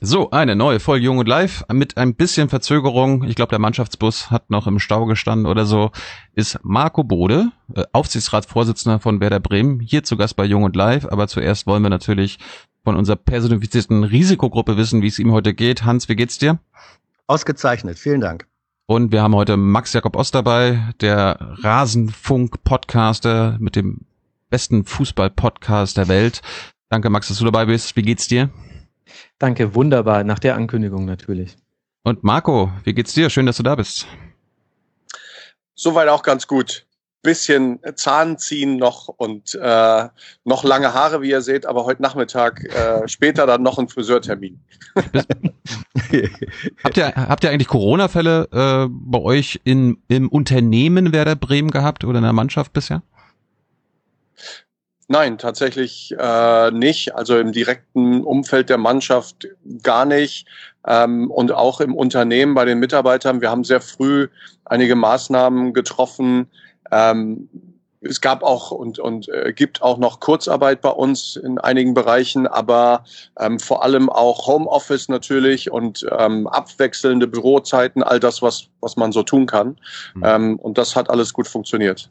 So, eine neue Folge Jung und Live mit ein bisschen Verzögerung. Ich glaube, der Mannschaftsbus hat noch im Stau gestanden oder so. Ist Marco Bode, äh, Aufsichtsratsvorsitzender von Werder Bremen, hier zu Gast bei Jung und Live. Aber zuerst wollen wir natürlich von unserer personifizierten Risikogruppe wissen, wie es ihm heute geht. Hans, wie geht's dir? Ausgezeichnet, vielen Dank. Und wir haben heute Max Jakob Ost dabei, der Rasenfunk-Podcaster mit dem besten Fußball-Podcast der Welt. Danke, Max, dass du dabei bist. Wie geht's dir? Danke, wunderbar. Nach der Ankündigung natürlich. Und Marco, wie geht's dir? Schön, dass du da bist. Soweit auch ganz gut. Bisschen Zahnziehen noch und äh, noch lange Haare, wie ihr seht, aber heute Nachmittag äh, später dann noch ein Friseurtermin. habt, ihr, habt ihr eigentlich Corona-Fälle äh, bei euch in, im Unternehmen Werder Bremen gehabt oder in der Mannschaft bisher? Nein, tatsächlich äh, nicht. Also im direkten Umfeld der Mannschaft gar nicht. Ähm, und auch im Unternehmen bei den Mitarbeitern. Wir haben sehr früh einige Maßnahmen getroffen. Ähm, es gab auch und, und äh, gibt auch noch Kurzarbeit bei uns in einigen Bereichen, aber ähm, vor allem auch Homeoffice natürlich und ähm, abwechselnde Bürozeiten, all das, was, was man so tun kann. Mhm. Ähm, und das hat alles gut funktioniert.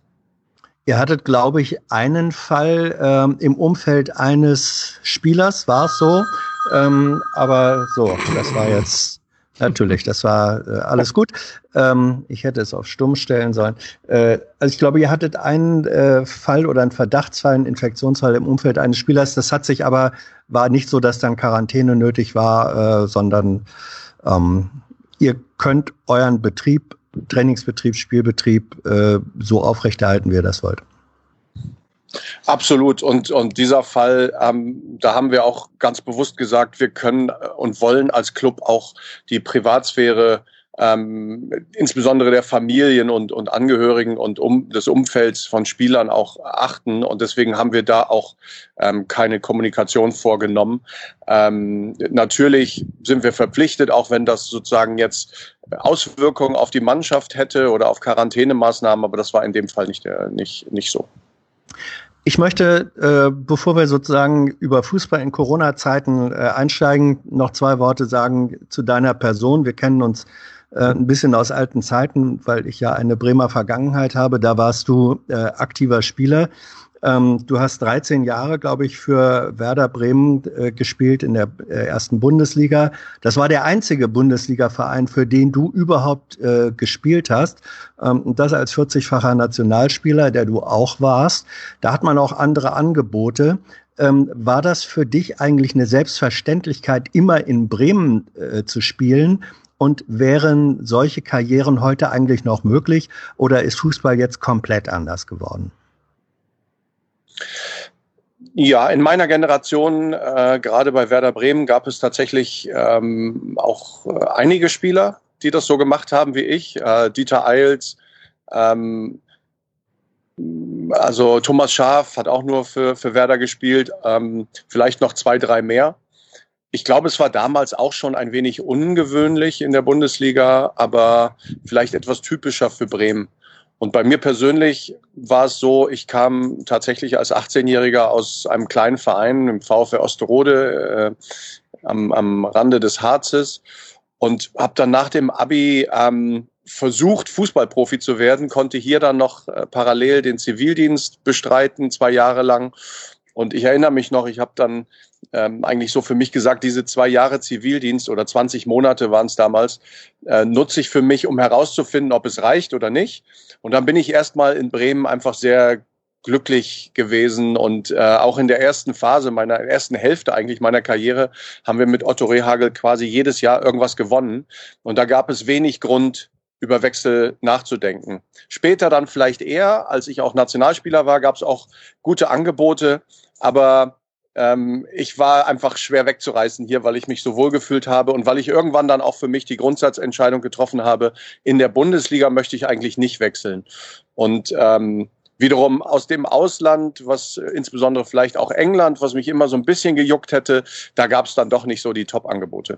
Ihr hattet, glaube ich, einen Fall ähm, im Umfeld eines Spielers, war es so. Ähm, aber so, das war jetzt natürlich, das war äh, alles gut. Ähm, ich hätte es auf stumm stellen sollen. Äh, also ich glaube, ihr hattet einen äh, Fall oder einen Verdachtsfall, einen Infektionsfall im Umfeld eines Spielers. Das hat sich aber, war nicht so, dass dann Quarantäne nötig war, äh, sondern ähm, ihr könnt euren Betrieb Trainingsbetrieb, Spielbetrieb äh, so aufrechterhalten, wie ihr das wollt. Absolut. Und, und dieser Fall, ähm, da haben wir auch ganz bewusst gesagt, wir können und wollen als Club auch die Privatsphäre ähm, insbesondere der Familien und, und Angehörigen und um, des Umfelds von Spielern auch achten. Und deswegen haben wir da auch ähm, keine Kommunikation vorgenommen. Ähm, natürlich sind wir verpflichtet, auch wenn das sozusagen jetzt Auswirkungen auf die Mannschaft hätte oder auf Quarantänemaßnahmen, aber das war in dem Fall nicht, der, nicht, nicht so. Ich möchte, äh, bevor wir sozusagen über Fußball in Corona-Zeiten äh, einsteigen, noch zwei Worte sagen zu deiner Person. Wir kennen uns äh, ein bisschen aus alten Zeiten, weil ich ja eine Bremer Vergangenheit habe. Da warst du äh, aktiver Spieler. Ähm, du hast 13 Jahre, glaube ich, für Werder Bremen äh, gespielt in der äh, ersten Bundesliga. Das war der einzige Bundesliga-Verein, für den du überhaupt äh, gespielt hast. Ähm, und das als 40-facher Nationalspieler, der du auch warst. Da hat man auch andere Angebote. Ähm, war das für dich eigentlich eine Selbstverständlichkeit, immer in Bremen äh, zu spielen? Und wären solche Karrieren heute eigentlich noch möglich oder ist Fußball jetzt komplett anders geworden? Ja, in meiner Generation, äh, gerade bei Werder Bremen, gab es tatsächlich ähm, auch äh, einige Spieler, die das so gemacht haben wie ich. Äh, Dieter Eils, ähm, also Thomas Schaaf hat auch nur für, für Werder gespielt, ähm, vielleicht noch zwei, drei mehr. Ich glaube, es war damals auch schon ein wenig ungewöhnlich in der Bundesliga, aber vielleicht etwas typischer für Bremen. Und bei mir persönlich war es so, ich kam tatsächlich als 18-Jähriger aus einem kleinen Verein im VfR Osterode äh, am, am Rande des Harzes und habe dann nach dem Abi ähm, versucht, Fußballprofi zu werden, konnte hier dann noch äh, parallel den Zivildienst bestreiten, zwei Jahre lang. Und ich erinnere mich noch, ich habe dann ähm, eigentlich so für mich gesagt, diese zwei Jahre Zivildienst oder 20 Monate waren es damals, äh, nutze ich für mich, um herauszufinden, ob es reicht oder nicht. Und dann bin ich erstmal in Bremen einfach sehr glücklich gewesen und äh, auch in der ersten Phase meiner ersten Hälfte eigentlich meiner Karriere haben wir mit Otto Rehagel quasi jedes Jahr irgendwas gewonnen und da gab es wenig Grund über Wechsel nachzudenken. Später dann vielleicht eher, als ich auch Nationalspieler war, gab es auch gute Angebote, aber ähm, ich war einfach schwer wegzureißen hier, weil ich mich so wohl gefühlt habe und weil ich irgendwann dann auch für mich die Grundsatzentscheidung getroffen habe, in der Bundesliga möchte ich eigentlich nicht wechseln. Und ähm, wiederum aus dem Ausland, was insbesondere vielleicht auch England, was mich immer so ein bisschen gejuckt hätte, da gab es dann doch nicht so die Top-Angebote.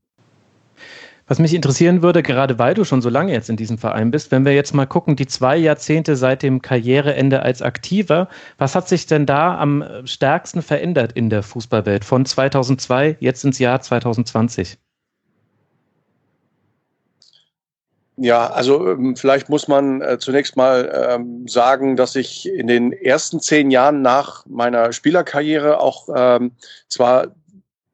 Was mich interessieren würde, gerade weil du schon so lange jetzt in diesem Verein bist, wenn wir jetzt mal gucken, die zwei Jahrzehnte seit dem Karriereende als Aktiver, was hat sich denn da am stärksten verändert in der Fußballwelt von 2002 jetzt ins Jahr 2020? Ja, also ähm, vielleicht muss man äh, zunächst mal ähm, sagen, dass ich in den ersten zehn Jahren nach meiner Spielerkarriere auch ähm, zwar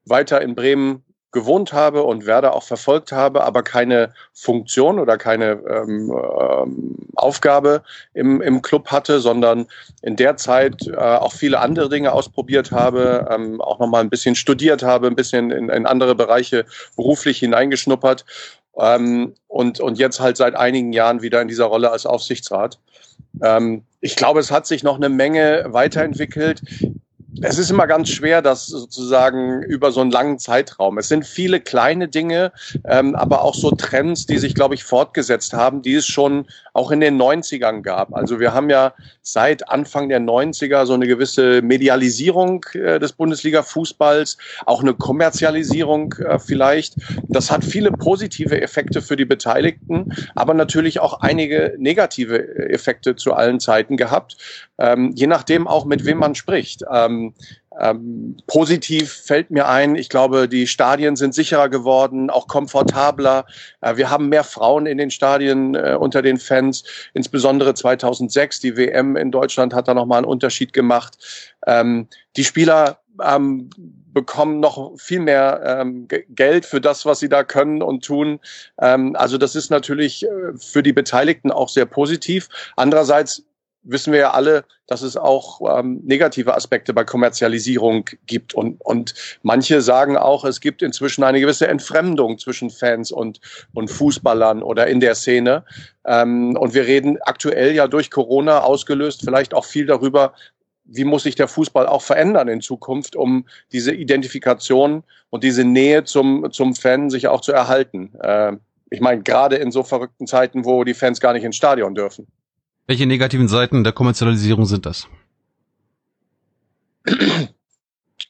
weiter in Bremen gewohnt habe und Werder auch verfolgt habe, aber keine Funktion oder keine ähm, ähm, Aufgabe im, im Club hatte, sondern in der Zeit äh, auch viele andere Dinge ausprobiert habe, ähm, auch nochmal ein bisschen studiert habe, ein bisschen in, in andere Bereiche beruflich hineingeschnuppert ähm, und, und jetzt halt seit einigen Jahren wieder in dieser Rolle als Aufsichtsrat. Ähm, ich glaube, es hat sich noch eine Menge weiterentwickelt es ist immer ganz schwer, das sozusagen über so einen langen Zeitraum. Es sind viele kleine Dinge, ähm, aber auch so Trends, die sich, glaube ich, fortgesetzt haben, die es schon auch in den 90ern gab. Also wir haben ja seit Anfang der 90er so eine gewisse Medialisierung äh, des Bundesliga-Fußballs, auch eine Kommerzialisierung äh, vielleicht. Das hat viele positive Effekte für die Beteiligten, aber natürlich auch einige negative Effekte zu allen Zeiten gehabt, ähm, je nachdem auch mit wem man spricht. Ähm, ähm, positiv fällt mir ein, ich glaube, die Stadien sind sicherer geworden, auch komfortabler. Äh, wir haben mehr Frauen in den Stadien äh, unter den Fans, insbesondere 2006. Die WM in Deutschland hat da nochmal einen Unterschied gemacht. Ähm, die Spieler ähm, bekommen noch viel mehr ähm, Geld für das, was sie da können und tun. Ähm, also das ist natürlich äh, für die Beteiligten auch sehr positiv. Andererseits wissen wir ja alle, dass es auch ähm, negative Aspekte bei Kommerzialisierung gibt. Und, und manche sagen auch, es gibt inzwischen eine gewisse Entfremdung zwischen Fans und, und Fußballern oder in der Szene. Ähm, und wir reden aktuell ja durch Corona ausgelöst vielleicht auch viel darüber, wie muss sich der Fußball auch verändern in Zukunft, um diese Identifikation und diese Nähe zum, zum Fan sich auch zu erhalten. Äh, ich meine, gerade in so verrückten Zeiten, wo die Fans gar nicht ins Stadion dürfen. Welche negativen Seiten der Kommerzialisierung sind das?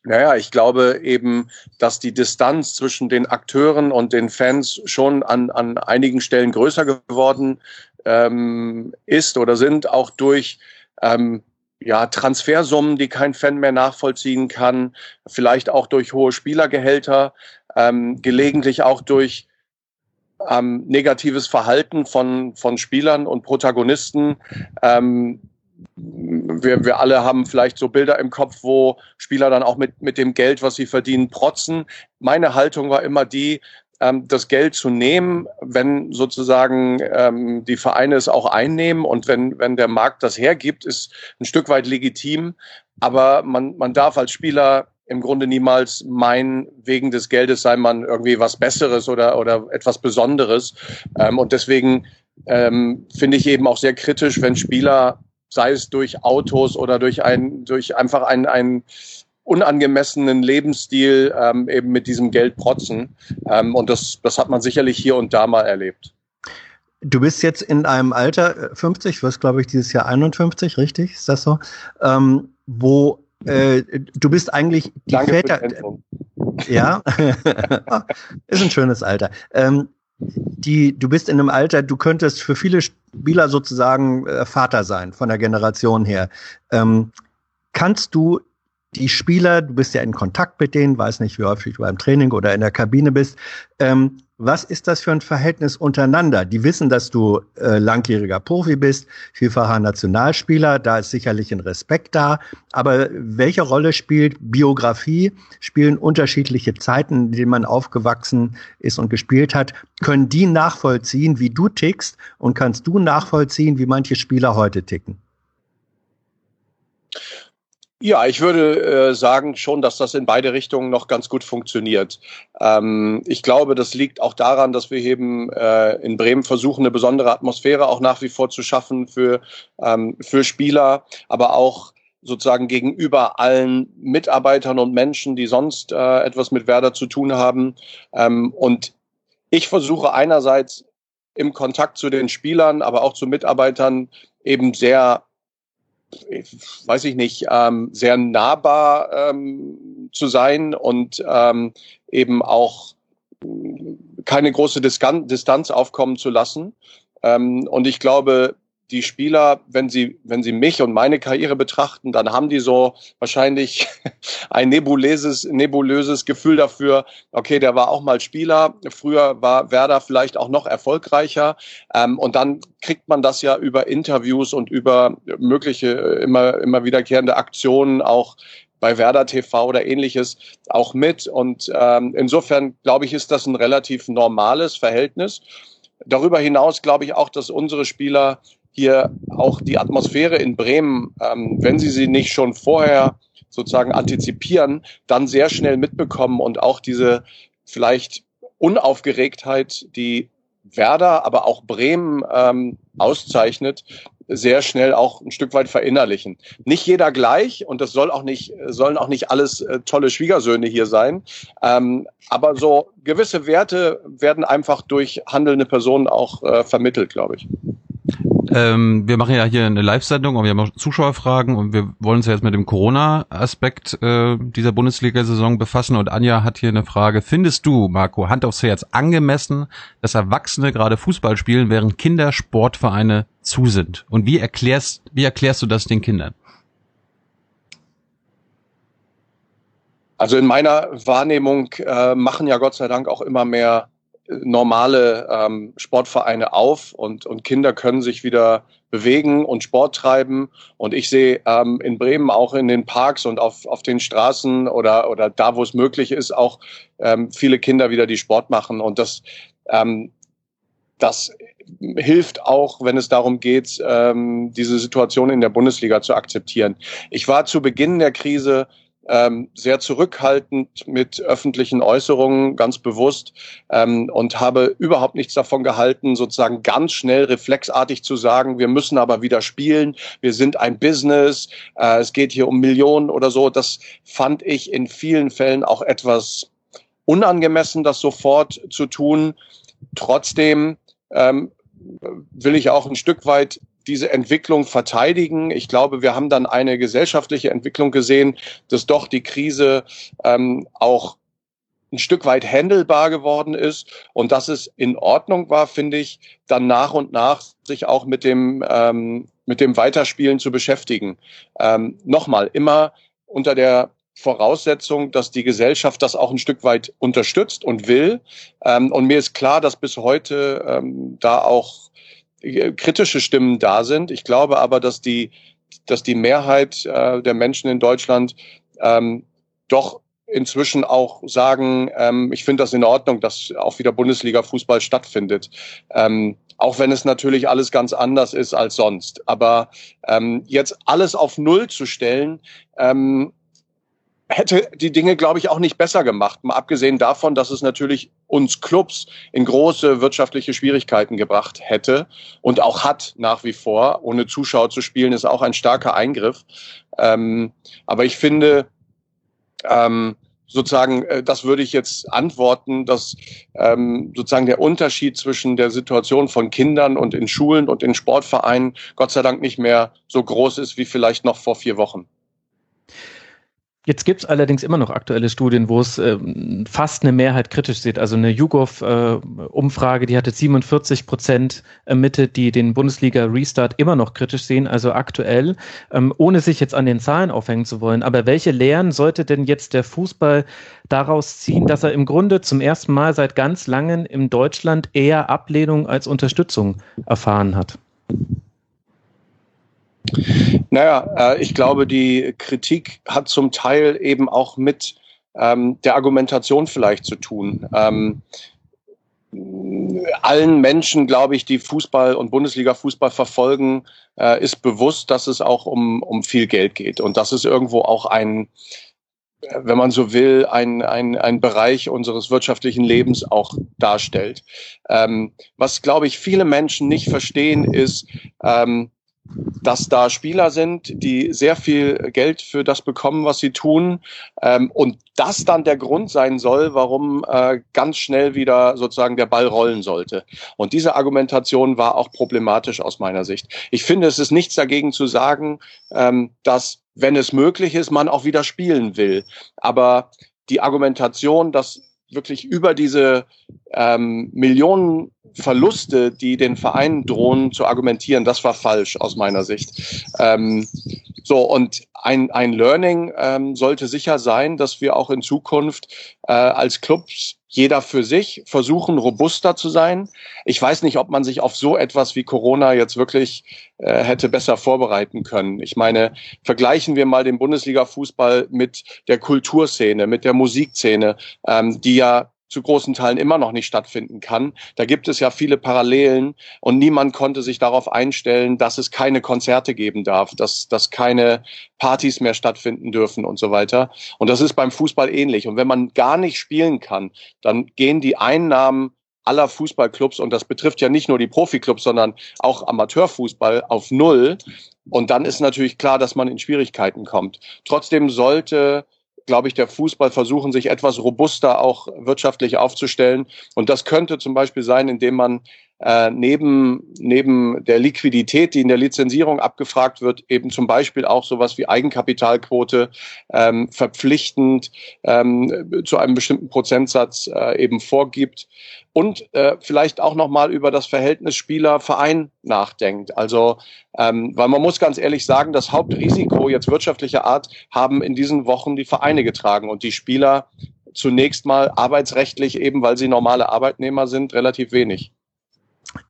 Naja, ich glaube eben, dass die Distanz zwischen den Akteuren und den Fans schon an, an einigen Stellen größer geworden ähm, ist oder sind, auch durch ähm, ja, Transfersummen, die kein Fan mehr nachvollziehen kann, vielleicht auch durch hohe Spielergehälter, ähm, gelegentlich auch durch ähm, negatives Verhalten von, von Spielern und Protagonisten. Ähm, wir, wir alle haben vielleicht so Bilder im Kopf, wo Spieler dann auch mit, mit dem Geld, was sie verdienen, protzen. Meine Haltung war immer die, ähm, das Geld zu nehmen, wenn sozusagen ähm, die Vereine es auch einnehmen und wenn, wenn der Markt das hergibt, ist ein Stück weit legitim. Aber man, man darf als Spieler im Grunde niemals meinen, wegen des Geldes sei man irgendwie was Besseres oder, oder etwas Besonderes. Ähm, und deswegen ähm, finde ich eben auch sehr kritisch, wenn Spieler, sei es durch Autos oder durch ein, durch einfach ein, ein unangemessenen Lebensstil ähm, eben mit diesem Geld protzen. Ähm, und das, das hat man sicherlich hier und da mal erlebt. Du bist jetzt in einem Alter, 50, wirst glaube ich dieses Jahr 51, richtig? Ist das so? Ähm, wo äh, du bist eigentlich die Danke Väter. Ja, ist ein schönes Alter. Ähm, die, du bist in einem Alter, du könntest für viele Spieler sozusagen äh, Vater sein, von der Generation her. Ähm, kannst du die Spieler, du bist ja in Kontakt mit denen, weiß nicht, wie häufig du beim Training oder in der Kabine bist. Ähm, was ist das für ein Verhältnis untereinander? Die wissen, dass du äh, langjähriger Profi bist, vielfacher Nationalspieler, da ist sicherlich ein Respekt da. Aber welche Rolle spielt Biografie? Spielen unterschiedliche Zeiten, in denen man aufgewachsen ist und gespielt hat? Können die nachvollziehen, wie du tickst? Und kannst du nachvollziehen, wie manche Spieler heute ticken? Ja, ich würde äh, sagen schon, dass das in beide Richtungen noch ganz gut funktioniert. Ähm, ich glaube, das liegt auch daran, dass wir eben äh, in Bremen versuchen, eine besondere Atmosphäre auch nach wie vor zu schaffen für, ähm, für Spieler, aber auch sozusagen gegenüber allen Mitarbeitern und Menschen, die sonst äh, etwas mit Werder zu tun haben. Ähm, und ich versuche einerseits im Kontakt zu den Spielern, aber auch zu Mitarbeitern eben sehr, weiß ich nicht, ähm, sehr nahbar ähm, zu sein und ähm, eben auch keine große Distanz aufkommen zu lassen. Ähm, und ich glaube, die Spieler, wenn sie, wenn sie mich und meine Karriere betrachten, dann haben die so wahrscheinlich ein nebulöses, nebulöses Gefühl dafür, okay, der war auch mal Spieler, früher war Werder vielleicht auch noch erfolgreicher. Ähm, und dann kriegt man das ja über Interviews und über mögliche immer, immer wiederkehrende Aktionen auch bei Werder TV oder ähnliches auch mit. Und ähm, insofern glaube ich, ist das ein relativ normales Verhältnis. Darüber hinaus glaube ich auch, dass unsere Spieler hier auch die Atmosphäre in Bremen, ähm, wenn sie sie nicht schon vorher sozusagen antizipieren, dann sehr schnell mitbekommen und auch diese vielleicht Unaufgeregtheit, die Werder, aber auch Bremen ähm, auszeichnet, sehr schnell auch ein Stück weit verinnerlichen. Nicht jeder gleich und das soll auch nicht, sollen auch nicht alles äh, tolle Schwiegersöhne hier sein. Ähm, aber so gewisse Werte werden einfach durch handelnde Personen auch äh, vermittelt, glaube ich. Ähm, wir machen ja hier eine Live-Sendung und wir haben auch Zuschauerfragen und wir wollen uns ja jetzt mit dem Corona-Aspekt äh, dieser Bundesliga-Saison befassen. Und Anja hat hier eine Frage. Findest du, Marco, Hand aufs Herz, angemessen, dass Erwachsene gerade Fußball spielen, während Kinder Sportvereine zu sind? Und wie erklärst, wie erklärst du das den Kindern? Also in meiner Wahrnehmung äh, machen ja Gott sei Dank auch immer mehr normale ähm, Sportvereine auf und, und Kinder können sich wieder bewegen und Sport treiben. Und ich sehe ähm, in Bremen auch in den Parks und auf, auf den Straßen oder, oder da, wo es möglich ist, auch ähm, viele Kinder wieder, die Sport machen. Und das, ähm, das hilft auch, wenn es darum geht, ähm, diese Situation in der Bundesliga zu akzeptieren. Ich war zu Beginn der Krise ähm, sehr zurückhaltend mit öffentlichen Äußerungen, ganz bewusst, ähm, und habe überhaupt nichts davon gehalten, sozusagen ganz schnell reflexartig zu sagen, wir müssen aber wieder spielen, wir sind ein Business, äh, es geht hier um Millionen oder so. Das fand ich in vielen Fällen auch etwas unangemessen, das sofort zu tun. Trotzdem ähm, will ich auch ein Stück weit diese Entwicklung verteidigen. Ich glaube, wir haben dann eine gesellschaftliche Entwicklung gesehen, dass doch die Krise ähm, auch ein Stück weit handelbar geworden ist und dass es in Ordnung war, finde ich, dann nach und nach sich auch mit dem ähm, mit dem Weiterspielen zu beschäftigen. Ähm, Nochmal immer unter der Voraussetzung, dass die Gesellschaft das auch ein Stück weit unterstützt und will. Ähm, und mir ist klar, dass bis heute ähm, da auch kritische Stimmen da sind. Ich glaube aber, dass die, dass die Mehrheit äh, der Menschen in Deutschland ähm, doch inzwischen auch sagen, ähm, ich finde das in Ordnung, dass auch wieder Bundesliga-Fußball stattfindet. Ähm, auch wenn es natürlich alles ganz anders ist als sonst. Aber ähm, jetzt alles auf Null zu stellen, ähm, hätte die Dinge, glaube ich, auch nicht besser gemacht. Mal abgesehen davon, dass es natürlich uns Clubs in große wirtschaftliche Schwierigkeiten gebracht hätte und auch hat nach wie vor. Ohne Zuschauer zu spielen ist auch ein starker Eingriff. Ähm, aber ich finde, ähm, sozusagen, äh, das würde ich jetzt antworten, dass ähm, sozusagen der Unterschied zwischen der Situation von Kindern und in Schulen und in Sportvereinen Gott sei Dank nicht mehr so groß ist wie vielleicht noch vor vier Wochen. Jetzt gibt es allerdings immer noch aktuelle Studien, wo es äh, fast eine Mehrheit kritisch sieht. Also eine YouGov-Umfrage, äh, die hatte 47 Prozent ermittelt, die den Bundesliga-Restart immer noch kritisch sehen, also aktuell, ähm, ohne sich jetzt an den Zahlen aufhängen zu wollen. Aber welche Lehren sollte denn jetzt der Fußball daraus ziehen, dass er im Grunde zum ersten Mal seit ganz langem in Deutschland eher Ablehnung als Unterstützung erfahren hat? Naja, äh, ich glaube, die Kritik hat zum Teil eben auch mit ähm, der Argumentation vielleicht zu tun. Ähm, allen Menschen, glaube ich, die Fußball und Bundesliga-Fußball verfolgen, äh, ist bewusst, dass es auch um, um viel Geld geht und dass es irgendwo auch ein, wenn man so will, ein, ein, ein Bereich unseres wirtschaftlichen Lebens auch darstellt. Ähm, was, glaube ich, viele Menschen nicht verstehen, ist, ähm, dass da Spieler sind, die sehr viel Geld für das bekommen, was sie tun, ähm, und das dann der Grund sein soll, warum äh, ganz schnell wieder sozusagen der Ball rollen sollte. Und diese Argumentation war auch problematisch aus meiner Sicht. Ich finde, es ist nichts dagegen zu sagen, ähm, dass, wenn es möglich ist, man auch wieder spielen will. Aber die Argumentation, dass wirklich über diese ähm, Millionen Verluste, die den Vereinen drohen, zu argumentieren, das war falsch aus meiner Sicht. Ähm, so, und ein, ein Learning ähm, sollte sicher sein, dass wir auch in Zukunft äh, als Clubs jeder für sich versuchen, robuster zu sein. Ich weiß nicht, ob man sich auf so etwas wie Corona jetzt wirklich äh, hätte besser vorbereiten können. Ich meine, vergleichen wir mal den Bundesliga-Fußball mit der Kulturszene, mit der Musikszene, ähm, die ja zu großen Teilen immer noch nicht stattfinden kann. Da gibt es ja viele Parallelen und niemand konnte sich darauf einstellen, dass es keine Konzerte geben darf, dass, dass keine Partys mehr stattfinden dürfen und so weiter. Und das ist beim Fußball ähnlich. Und wenn man gar nicht spielen kann, dann gehen die Einnahmen aller Fußballclubs, und das betrifft ja nicht nur die Profiklubs, sondern auch Amateurfußball auf Null. Und dann ist natürlich klar, dass man in Schwierigkeiten kommt. Trotzdem sollte glaube ich, der Fußball versuchen, sich etwas robuster auch wirtschaftlich aufzustellen. Und das könnte zum Beispiel sein, indem man äh, neben, neben der Liquidität, die in der Lizenzierung abgefragt wird, eben zum Beispiel auch sowas wie Eigenkapitalquote ähm, verpflichtend ähm, zu einem bestimmten Prozentsatz äh, eben vorgibt und äh, vielleicht auch nochmal über das Verhältnis Spieler-Verein nachdenkt. Also, ähm, weil man muss ganz ehrlich sagen, das Hauptrisiko jetzt wirtschaftlicher Art haben in diesen Wochen die Vereine getragen und die Spieler zunächst mal arbeitsrechtlich eben, weil sie normale Arbeitnehmer sind, relativ wenig.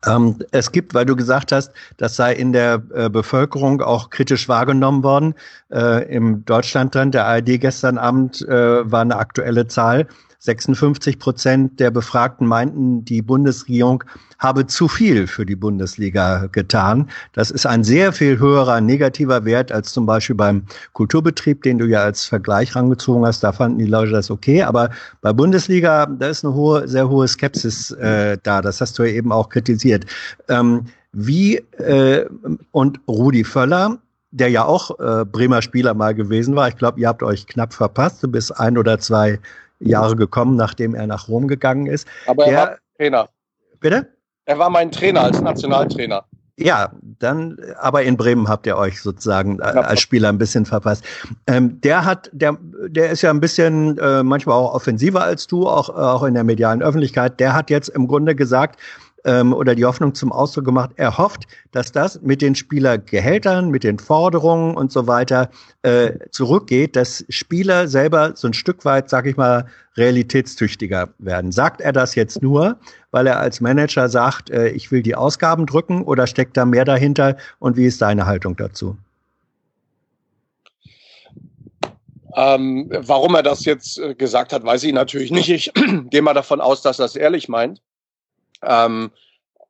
Ähm, es gibt, weil du gesagt hast, das sei in der äh, Bevölkerung auch kritisch wahrgenommen worden. Äh, Im Deutschlandtrend der ARD gestern Abend äh, war eine aktuelle Zahl. 56 Prozent der Befragten meinten, die Bundesregierung habe zu viel für die Bundesliga getan. Das ist ein sehr viel höherer negativer Wert als zum Beispiel beim Kulturbetrieb, den du ja als Vergleich rangezogen hast. Da fanden die Leute das okay. Aber bei Bundesliga, da ist eine hohe, sehr hohe Skepsis äh, da. Das hast du ja eben auch kritisiert. Ähm, wie äh, und Rudi Völler, der ja auch äh, Bremer Spieler mal gewesen war. Ich glaube, ihr habt euch knapp verpasst. Du bist ein oder zwei Jahre gekommen, nachdem er nach Rom gegangen ist. Aber er der, war Trainer. Bitte? Er war mein Trainer als Nationaltrainer. Ja, dann, aber in Bremen habt ihr euch sozusagen ja. als Spieler ein bisschen verpasst. Ähm, der hat, der, der ist ja ein bisschen äh, manchmal auch offensiver als du, auch, auch in der medialen Öffentlichkeit. Der hat jetzt im Grunde gesagt, ähm, oder die Hoffnung zum Ausdruck gemacht, er hofft, dass das mit den Spielergehältern, mit den Forderungen und so weiter äh, zurückgeht, dass Spieler selber so ein Stück weit, sag ich mal, realitätstüchtiger werden. Sagt er das jetzt nur, weil er als Manager sagt, äh, ich will die Ausgaben drücken oder steckt da mehr dahinter und wie ist deine Haltung dazu? Ähm, warum er das jetzt äh, gesagt hat, weiß ich natürlich nicht. Ich gehe mal davon aus, dass er es ehrlich meint. Ähm,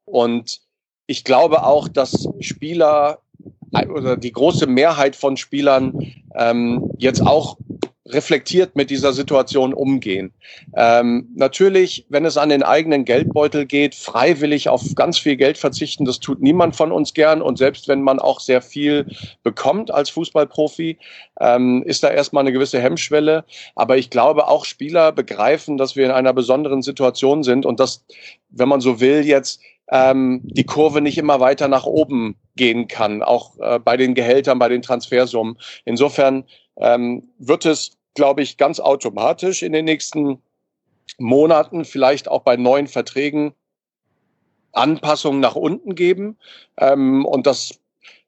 und ich glaube auch, dass Spieler oder die große Mehrheit von Spielern ähm, jetzt auch reflektiert mit dieser Situation umgehen. Ähm, natürlich, wenn es an den eigenen Geldbeutel geht, freiwillig auf ganz viel Geld verzichten, das tut niemand von uns gern. Und selbst wenn man auch sehr viel bekommt als Fußballprofi, ähm, ist da erstmal eine gewisse Hemmschwelle. Aber ich glaube, auch Spieler begreifen, dass wir in einer besonderen Situation sind und dass, wenn man so will, jetzt ähm, die Kurve nicht immer weiter nach oben gehen kann, auch äh, bei den Gehältern, bei den Transfersummen. Insofern ähm, wird es glaube ich, ganz automatisch in den nächsten Monaten, vielleicht auch bei neuen Verträgen, Anpassungen nach unten geben. Ähm, und das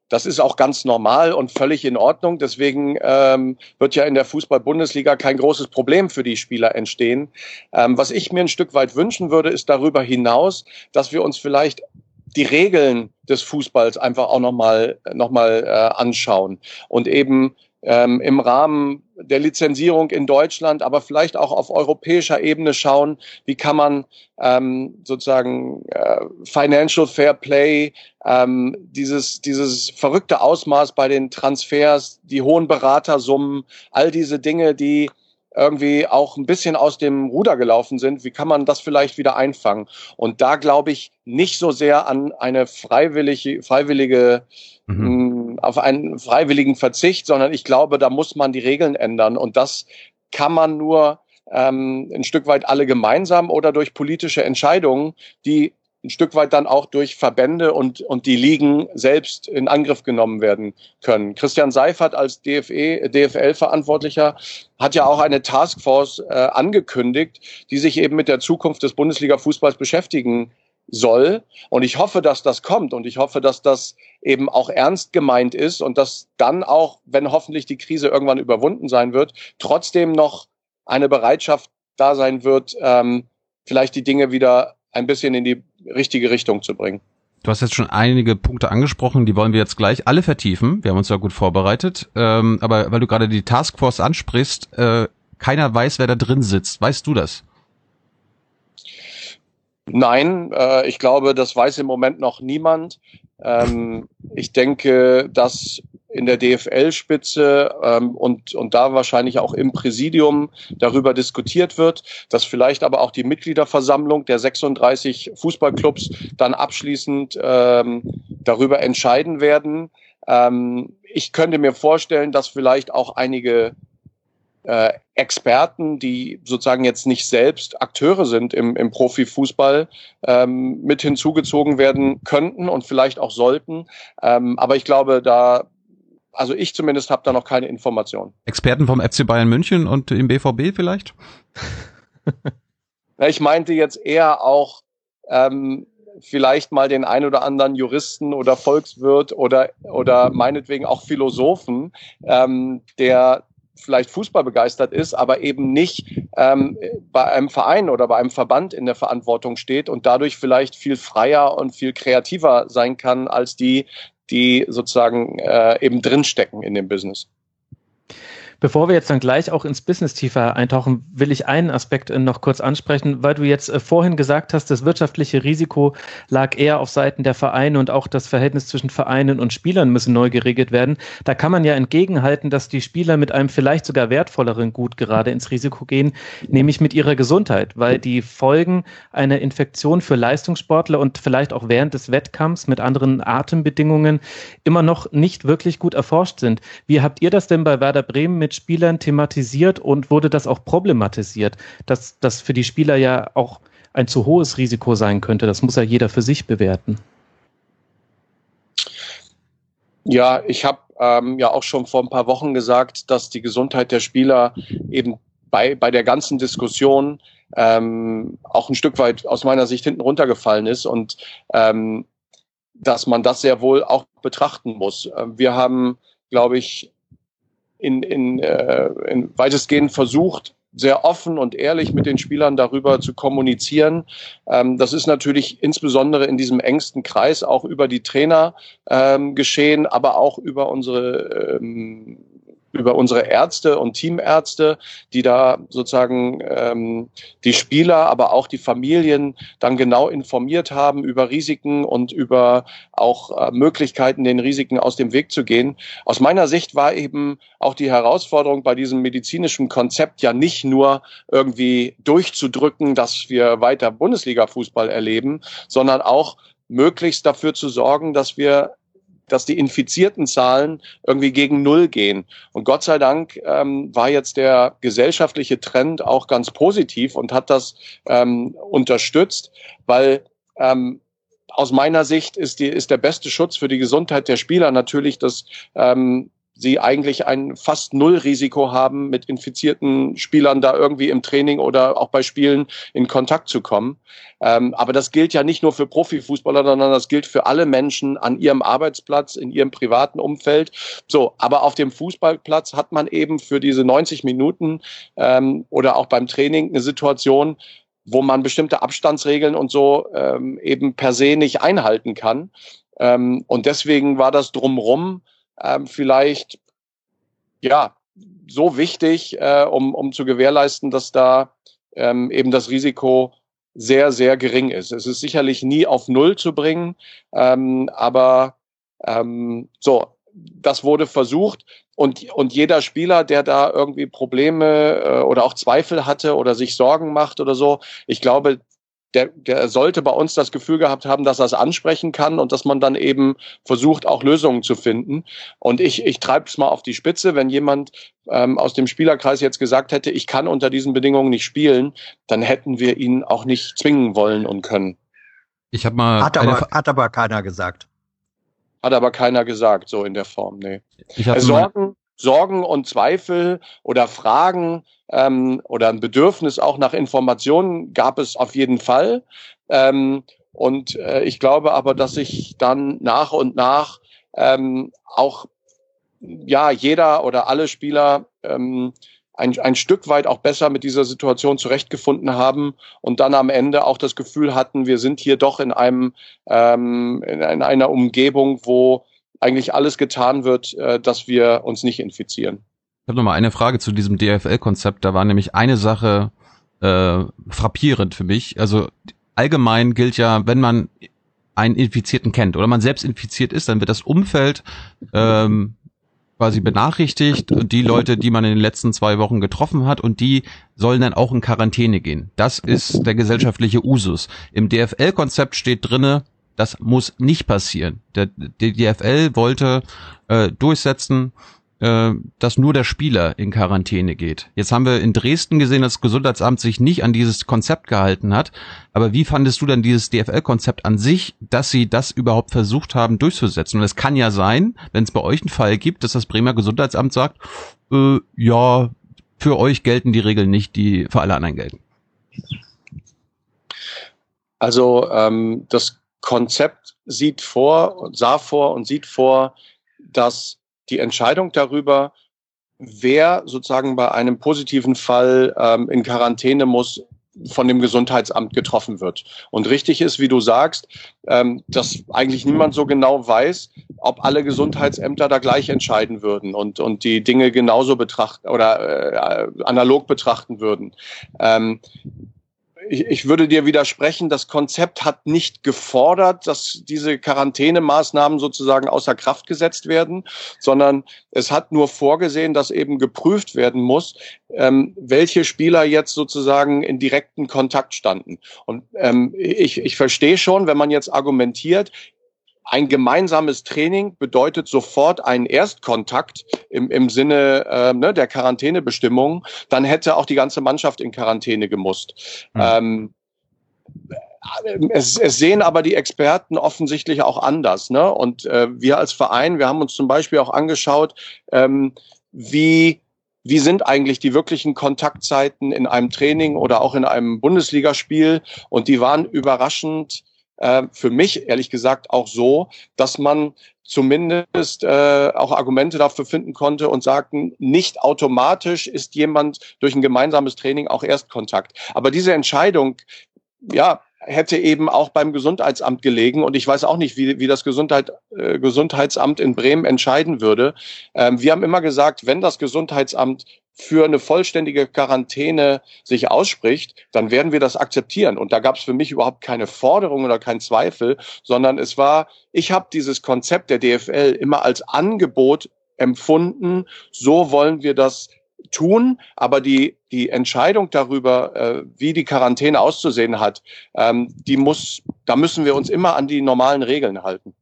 das ist auch ganz normal und völlig in Ordnung. Deswegen ähm, wird ja in der Fußball-Bundesliga kein großes Problem für die Spieler entstehen. Ähm, was ich mir ein Stück weit wünschen würde, ist darüber hinaus, dass wir uns vielleicht die Regeln des Fußballs einfach auch nochmal noch mal, äh, anschauen und eben ähm, im Rahmen der Lizenzierung in Deutschland, aber vielleicht auch auf europäischer Ebene schauen, wie kann man ähm, sozusagen äh, Financial Fair Play, ähm, dieses, dieses verrückte Ausmaß bei den Transfers, die hohen Beratersummen, all diese Dinge, die irgendwie auch ein bisschen aus dem Ruder gelaufen sind, wie kann man das vielleicht wieder einfangen? Und da glaube ich nicht so sehr an eine freiwillige, freiwillige mhm. mh, auf einen freiwilligen Verzicht, sondern ich glaube, da muss man die Regeln ändern. Und das kann man nur ähm, ein Stück weit alle gemeinsam oder durch politische Entscheidungen, die ein Stück weit dann auch durch Verbände und, und die Ligen selbst in Angriff genommen werden können. Christian Seifert als DFE, DFL-Verantwortlicher hat ja auch eine Taskforce äh, angekündigt, die sich eben mit der Zukunft des Bundesliga-Fußballs beschäftigen soll. Und ich hoffe, dass das kommt und ich hoffe, dass das eben auch ernst gemeint ist und dass dann auch, wenn hoffentlich die Krise irgendwann überwunden sein wird, trotzdem noch eine Bereitschaft da sein wird, ähm, vielleicht die Dinge wieder ein bisschen in die richtige Richtung zu bringen. Du hast jetzt schon einige Punkte angesprochen, die wollen wir jetzt gleich alle vertiefen. Wir haben uns ja gut vorbereitet. Ähm, aber weil du gerade die Taskforce ansprichst, äh, keiner weiß, wer da drin sitzt. Weißt du das? Nein, äh, ich glaube, das weiß im Moment noch niemand. Ähm, ich denke, dass in der DFL-Spitze ähm, und, und da wahrscheinlich auch im Präsidium darüber diskutiert wird, dass vielleicht aber auch die Mitgliederversammlung der 36 Fußballclubs dann abschließend ähm, darüber entscheiden werden. Ähm, ich könnte mir vorstellen, dass vielleicht auch einige äh, Experten, die sozusagen jetzt nicht selbst Akteure sind im, im Profifußball, ähm, mit hinzugezogen werden könnten und vielleicht auch sollten. Ähm, aber ich glaube, da also ich zumindest habe da noch keine Informationen. Experten vom FC Bayern München und im BVB vielleicht? ich meinte jetzt eher auch ähm, vielleicht mal den ein oder anderen Juristen oder Volkswirt oder oder meinetwegen auch Philosophen, ähm, der vielleicht Fußball begeistert ist, aber eben nicht ähm, bei einem Verein oder bei einem Verband in der Verantwortung steht und dadurch vielleicht viel freier und viel kreativer sein kann als die, die sozusagen äh, eben drinstecken in dem Business. Bevor wir jetzt dann gleich auch ins Business tiefer eintauchen, will ich einen Aspekt äh, noch kurz ansprechen, weil du jetzt äh, vorhin gesagt hast, das wirtschaftliche Risiko lag eher auf Seiten der Vereine und auch das Verhältnis zwischen Vereinen und Spielern müssen neu geregelt werden. Da kann man ja entgegenhalten, dass die Spieler mit einem vielleicht sogar wertvolleren Gut gerade ins Risiko gehen, nämlich mit ihrer Gesundheit, weil die Folgen einer Infektion für Leistungssportler und vielleicht auch während des Wettkampfs mit anderen Atembedingungen immer noch nicht wirklich gut erforscht sind. Wie habt ihr das denn bei Werder Bremen mit mit Spielern thematisiert und wurde das auch problematisiert, dass das für die Spieler ja auch ein zu hohes Risiko sein könnte. Das muss ja jeder für sich bewerten. Ja, ich habe ähm, ja auch schon vor ein paar Wochen gesagt, dass die Gesundheit der Spieler eben bei, bei der ganzen Diskussion ähm, auch ein Stück weit aus meiner Sicht hinten runtergefallen ist und ähm, dass man das sehr wohl auch betrachten muss. Ähm, wir haben, glaube ich, in, in, äh, in weitestgehend versucht, sehr offen und ehrlich mit den Spielern darüber zu kommunizieren. Ähm, das ist natürlich insbesondere in diesem engsten Kreis auch über die Trainer ähm, geschehen, aber auch über unsere ähm, über unsere Ärzte und Teamärzte, die da sozusagen ähm, die Spieler, aber auch die Familien dann genau informiert haben über Risiken und über auch äh, Möglichkeiten, den Risiken aus dem Weg zu gehen. Aus meiner Sicht war eben auch die Herausforderung bei diesem medizinischen Konzept ja nicht nur irgendwie durchzudrücken, dass wir weiter Bundesliga-Fußball erleben, sondern auch möglichst dafür zu sorgen, dass wir dass die infizierten Zahlen irgendwie gegen Null gehen. Und Gott sei Dank ähm, war jetzt der gesellschaftliche Trend auch ganz positiv und hat das ähm, unterstützt, weil ähm, aus meiner Sicht ist, die, ist der beste Schutz für die Gesundheit der Spieler natürlich, dass ähm, sie eigentlich ein fast Null-Risiko haben, mit infizierten Spielern da irgendwie im Training oder auch bei Spielen in Kontakt zu kommen. Ähm, aber das gilt ja nicht nur für Profifußballer, sondern das gilt für alle Menschen an ihrem Arbeitsplatz, in ihrem privaten Umfeld. So, aber auf dem Fußballplatz hat man eben für diese 90 Minuten ähm, oder auch beim Training eine Situation, wo man bestimmte Abstandsregeln und so ähm, eben per se nicht einhalten kann. Ähm, und deswegen war das drumrum ähm, vielleicht ja so wichtig, äh, um, um zu gewährleisten, dass da ähm, eben das Risiko sehr, sehr gering ist. Es ist sicherlich nie auf Null zu bringen, ähm, aber ähm, so, das wurde versucht und, und jeder Spieler, der da irgendwie Probleme äh, oder auch Zweifel hatte oder sich Sorgen macht oder so, ich glaube, der, der sollte bei uns das Gefühl gehabt haben, dass er es ansprechen kann und dass man dann eben versucht, auch Lösungen zu finden. Und ich, ich treibe es mal auf die Spitze. Wenn jemand ähm, aus dem Spielerkreis jetzt gesagt hätte, ich kann unter diesen Bedingungen nicht spielen, dann hätten wir ihn auch nicht zwingen wollen und können. Ich habe mal hat aber, hat aber keiner gesagt. Hat aber keiner gesagt, so in der Form, nee. Ich Sorgen, Sorgen und Zweifel oder Fragen ähm, oder ein Bedürfnis auch nach Informationen gab es auf jeden Fall. Ähm, und äh, ich glaube aber, dass sich dann nach und nach ähm, auch ja jeder oder alle Spieler ähm, ein, ein Stück weit auch besser mit dieser Situation zurechtgefunden haben und dann am Ende auch das Gefühl hatten, wir sind hier doch in einem ähm, in, in einer Umgebung, wo eigentlich alles getan wird, äh, dass wir uns nicht infizieren. Ich habe noch mal eine Frage zu diesem DFL-Konzept. Da war nämlich eine Sache äh, frappierend für mich. Also allgemein gilt ja, wenn man einen Infizierten kennt oder man selbst infiziert ist, dann wird das Umfeld ähm, quasi benachrichtigt und die Leute, die man in den letzten zwei Wochen getroffen hat und die sollen dann auch in Quarantäne gehen. Das ist der gesellschaftliche Usus. Im DFL-Konzept steht drinne, das muss nicht passieren. Der, der DFL wollte äh, durchsetzen, äh, dass nur der Spieler in Quarantäne geht. Jetzt haben wir in Dresden gesehen, dass das Gesundheitsamt sich nicht an dieses Konzept gehalten hat. Aber wie fandest du denn dieses DFL-Konzept an sich, dass sie das überhaupt versucht haben durchzusetzen? Und es kann ja sein, wenn es bei euch einen Fall gibt, dass das Bremer Gesundheitsamt sagt, äh, ja, für euch gelten die Regeln nicht, die für alle anderen gelten. Also ähm, das Konzept sieht vor, sah vor und sieht vor, dass die Entscheidung darüber, wer sozusagen bei einem positiven Fall ähm, in Quarantäne muss, von dem Gesundheitsamt getroffen wird. Und richtig ist, wie du sagst, ähm, dass eigentlich niemand so genau weiß, ob alle Gesundheitsämter da gleich entscheiden würden und, und die Dinge genauso betrachten oder äh, analog betrachten würden. Ähm, ich, ich würde dir widersprechen, das Konzept hat nicht gefordert, dass diese Quarantänemaßnahmen sozusagen außer Kraft gesetzt werden, sondern es hat nur vorgesehen, dass eben geprüft werden muss, ähm, welche Spieler jetzt sozusagen in direkten Kontakt standen. Und ähm, ich, ich verstehe schon, wenn man jetzt argumentiert, ein gemeinsames Training bedeutet sofort einen Erstkontakt im, im Sinne äh, ne, der Quarantänebestimmungen. Dann hätte auch die ganze Mannschaft in Quarantäne gemusst. Mhm. Ähm, es, es sehen aber die Experten offensichtlich auch anders. Ne? Und äh, wir als Verein, wir haben uns zum Beispiel auch angeschaut, ähm, wie wie sind eigentlich die wirklichen Kontaktzeiten in einem Training oder auch in einem Bundesligaspiel? Und die waren überraschend äh, für mich ehrlich gesagt auch so, dass man zumindest äh, auch Argumente dafür finden konnte und sagten, nicht automatisch ist jemand durch ein gemeinsames Training auch Erstkontakt. Aber diese Entscheidung, ja, hätte eben auch beim Gesundheitsamt gelegen und ich weiß auch nicht, wie, wie das Gesundheit, äh, Gesundheitsamt in Bremen entscheiden würde. Ähm, wir haben immer gesagt, wenn das Gesundheitsamt für eine vollständige Quarantäne sich ausspricht, dann werden wir das akzeptieren. Und da gab es für mich überhaupt keine Forderung oder keinen Zweifel, sondern es war, ich habe dieses Konzept der DFL immer als Angebot empfunden, so wollen wir das tun, aber die, die Entscheidung darüber, äh, wie die Quarantäne auszusehen hat, ähm, die muss, da müssen wir uns immer an die normalen Regeln halten.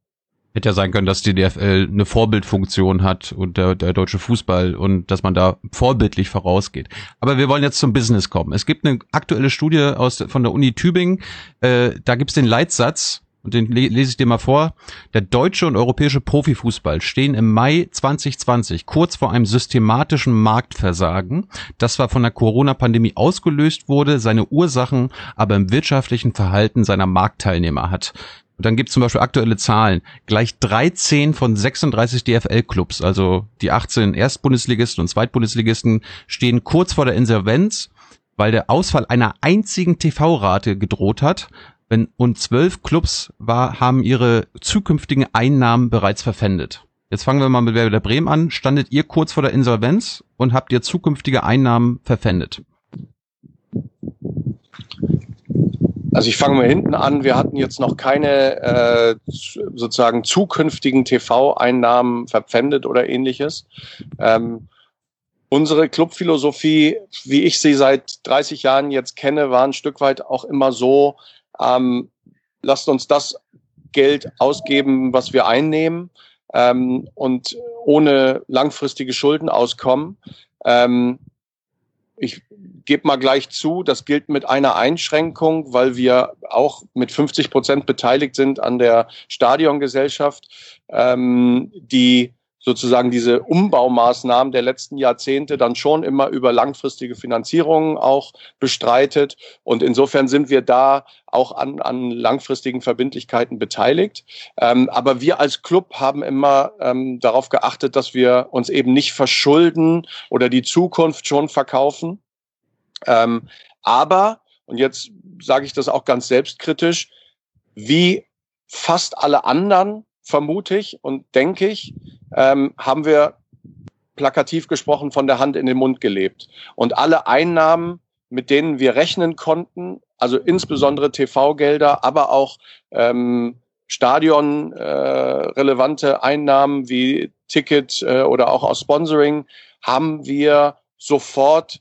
Hätte ja sein können, dass die DFL eine Vorbildfunktion hat und der, der deutsche Fußball und dass man da vorbildlich vorausgeht. Aber wir wollen jetzt zum Business kommen. Es gibt eine aktuelle Studie aus, von der Uni Tübingen, äh, da gibt's den Leitsatz, und den lese ich dir mal vor. Der deutsche und europäische Profifußball stehen im Mai 2020 kurz vor einem systematischen Marktversagen, das zwar von der Corona-Pandemie ausgelöst wurde, seine Ursachen aber im wirtschaftlichen Verhalten seiner Marktteilnehmer hat. Und dann gibt es zum Beispiel aktuelle Zahlen. Gleich 13 von 36 DFL-Clubs, also die 18 Erstbundesligisten und Zweitbundesligisten, stehen kurz vor der Insolvenz, weil der Ausfall einer einzigen TV-Rate gedroht hat. Wenn, und zwölf Clubs war, haben ihre zukünftigen Einnahmen bereits verpfändet. Jetzt fangen wir mal mit Werder Bremen an. Standet ihr kurz vor der Insolvenz und habt ihr zukünftige Einnahmen verpfändet? Also ich fange mal hinten an. Wir hatten jetzt noch keine äh, sozusagen zukünftigen TV-Einnahmen verpfändet oder ähnliches. Ähm, unsere Clubphilosophie, wie ich sie seit 30 Jahren jetzt kenne, war ein Stück weit auch immer so, ähm, lasst uns das Geld ausgeben, was wir einnehmen ähm, und ohne langfristige Schulden auskommen. Ähm, ich gebe mal gleich zu, das gilt mit einer Einschränkung, weil wir auch mit 50 Prozent beteiligt sind an der Stadiongesellschaft, ähm, die sozusagen diese Umbaumaßnahmen der letzten Jahrzehnte dann schon immer über langfristige Finanzierungen auch bestreitet. Und insofern sind wir da auch an, an langfristigen Verbindlichkeiten beteiligt. Ähm, aber wir als Club haben immer ähm, darauf geachtet, dass wir uns eben nicht verschulden oder die Zukunft schon verkaufen. Ähm, aber, und jetzt sage ich das auch ganz selbstkritisch, wie fast alle anderen vermute ich und denke ich, ähm, haben wir plakativ gesprochen von der Hand in den Mund gelebt. Und alle Einnahmen, mit denen wir rechnen konnten, also insbesondere TV-Gelder, aber auch ähm, Stadion äh, Einnahmen wie Ticket äh, oder auch aus Sponsoring, haben wir sofort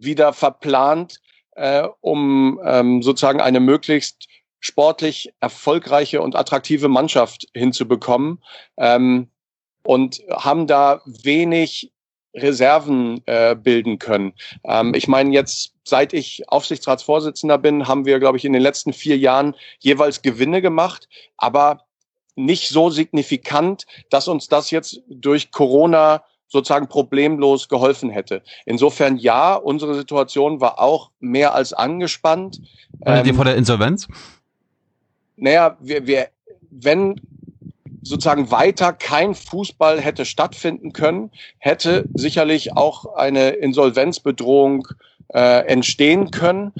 wieder verplant, äh, um ähm, sozusagen eine möglichst sportlich erfolgreiche und attraktive Mannschaft hinzubekommen ähm, und haben da wenig Reserven äh, bilden können. Ähm, ich meine, jetzt seit ich Aufsichtsratsvorsitzender bin, haben wir, glaube ich, in den letzten vier Jahren jeweils Gewinne gemacht, aber nicht so signifikant, dass uns das jetzt durch Corona sozusagen problemlos geholfen hätte. Insofern ja, unsere Situation war auch mehr als angespannt. Ähm, vor der Insolvenz? naja, wir, wir, wenn sozusagen weiter kein Fußball hätte stattfinden können, hätte sicherlich auch eine Insolvenzbedrohung äh, entstehen können.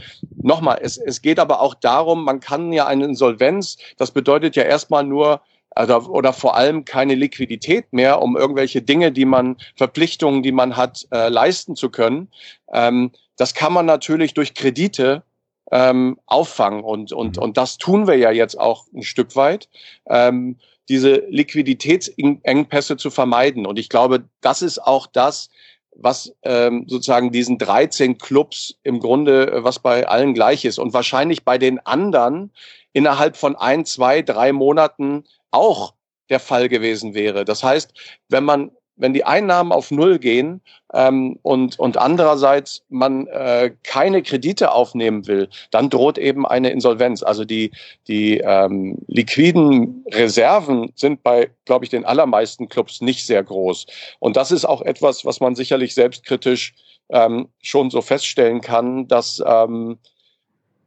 Nochmal, es, es geht aber auch darum, man kann ja eine Insolvenz, das bedeutet ja erstmal nur, also, oder vor allem keine Liquidität mehr, um irgendwelche Dinge, die man, Verpflichtungen, die man hat, äh, leisten zu können. Ähm, das kann man natürlich durch Kredite ähm, auffangen. Und, und, mhm. und das tun wir ja jetzt auch ein Stück weit, ähm, diese Liquiditätsengpässe zu vermeiden. Und ich glaube, das ist auch das, was ähm, sozusagen diesen 13 Clubs im Grunde, was bei allen gleich ist. Und wahrscheinlich bei den anderen innerhalb von ein, zwei, drei Monaten auch der Fall gewesen wäre. Das heißt, wenn man wenn die Einnahmen auf Null gehen ähm, und, und andererseits man äh, keine Kredite aufnehmen will, dann droht eben eine Insolvenz. Also die, die ähm, liquiden Reserven sind bei, glaube ich, den allermeisten Clubs nicht sehr groß. Und das ist auch etwas, was man sicherlich selbstkritisch ähm, schon so feststellen kann, dass ähm,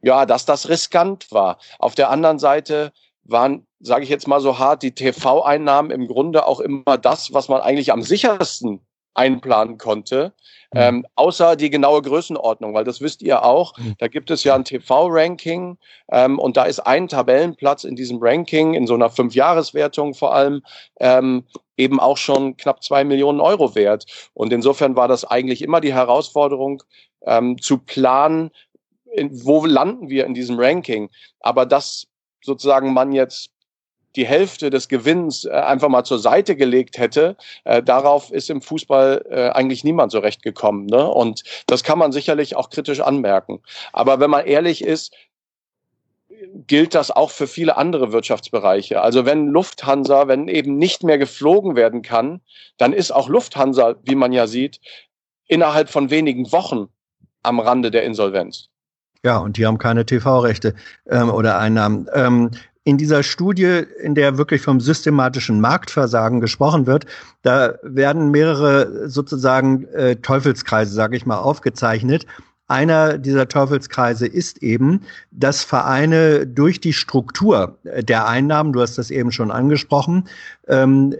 ja, dass das riskant war. Auf der anderen Seite waren, sage ich jetzt mal so hart, die TV-Einnahmen im Grunde auch immer das, was man eigentlich am sichersten einplanen konnte, mhm. ähm, außer die genaue Größenordnung, weil das wisst ihr auch. Mhm. Da gibt es ja ein TV-Ranking ähm, und da ist ein Tabellenplatz in diesem Ranking, in so einer Fünfjahreswertung vor allem, ähm, eben auch schon knapp zwei Millionen Euro wert. Und insofern war das eigentlich immer die Herausforderung, ähm, zu planen, in, wo landen wir in diesem Ranking. Aber das sozusagen man jetzt die Hälfte des Gewinns äh, einfach mal zur Seite gelegt hätte, äh, darauf ist im Fußball äh, eigentlich niemand so recht gekommen. Ne? Und das kann man sicherlich auch kritisch anmerken. Aber wenn man ehrlich ist, gilt das auch für viele andere Wirtschaftsbereiche. Also wenn Lufthansa, wenn eben nicht mehr geflogen werden kann, dann ist auch Lufthansa, wie man ja sieht, innerhalb von wenigen Wochen am Rande der Insolvenz. Ja, und die haben keine TV-Rechte ähm, oder Einnahmen. Ähm, in dieser Studie, in der wirklich vom systematischen Marktversagen gesprochen wird, da werden mehrere sozusagen äh, Teufelskreise, sage ich mal, aufgezeichnet. Einer dieser Teufelskreise ist eben, dass Vereine durch die Struktur der Einnahmen, du hast das eben schon angesprochen, ähm,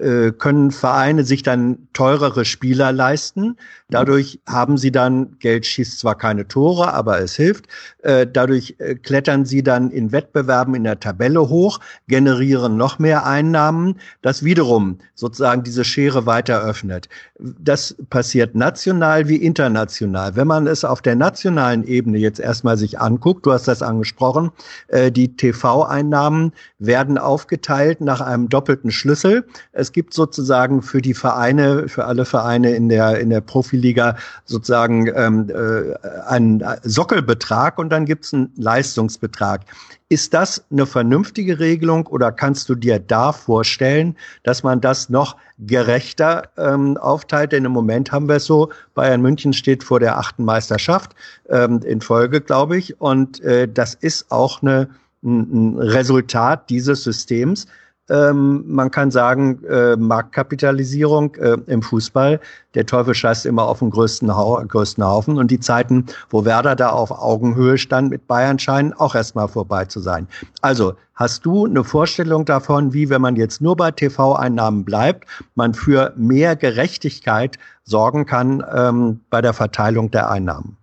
äh, können Vereine sich dann teurere Spieler leisten. Dadurch haben sie dann, Geld schießt zwar keine Tore, aber es hilft. Äh, dadurch äh, klettern sie dann in Wettbewerben in der Tabelle hoch, generieren noch mehr Einnahmen, das wiederum sozusagen diese Schere weiter öffnet. Das passiert national wie international. Wenn man es auf der nationalen Ebene jetzt erstmal sich anguckt, du hast das angesprochen, äh, die TV-Einnahmen werden aufgeteilt nach einem doppelten Schlüssel. Es gibt sozusagen für die Vereine, für alle Vereine in der, in der Profiliga sozusagen ähm, äh, einen Sockelbetrag und dann gibt es einen Leistungsbetrag. Ist das eine vernünftige Regelung oder kannst du dir da vorstellen, dass man das noch gerechter ähm, aufteilt? Denn im Moment haben wir es so, Bayern München steht vor der achten Meisterschaft ähm, in Folge, glaube ich. Und äh, das ist auch eine, ein Resultat dieses Systems. Ähm, man kann sagen, äh, Marktkapitalisierung äh, im Fußball, der Teufel scheißt immer auf den größten, Hau größten Haufen und die Zeiten, wo Werder da auf Augenhöhe stand mit Bayern, scheinen auch erstmal vorbei zu sein. Also, hast du eine Vorstellung davon, wie, wenn man jetzt nur bei TV-Einnahmen bleibt, man für mehr Gerechtigkeit sorgen kann ähm, bei der Verteilung der Einnahmen?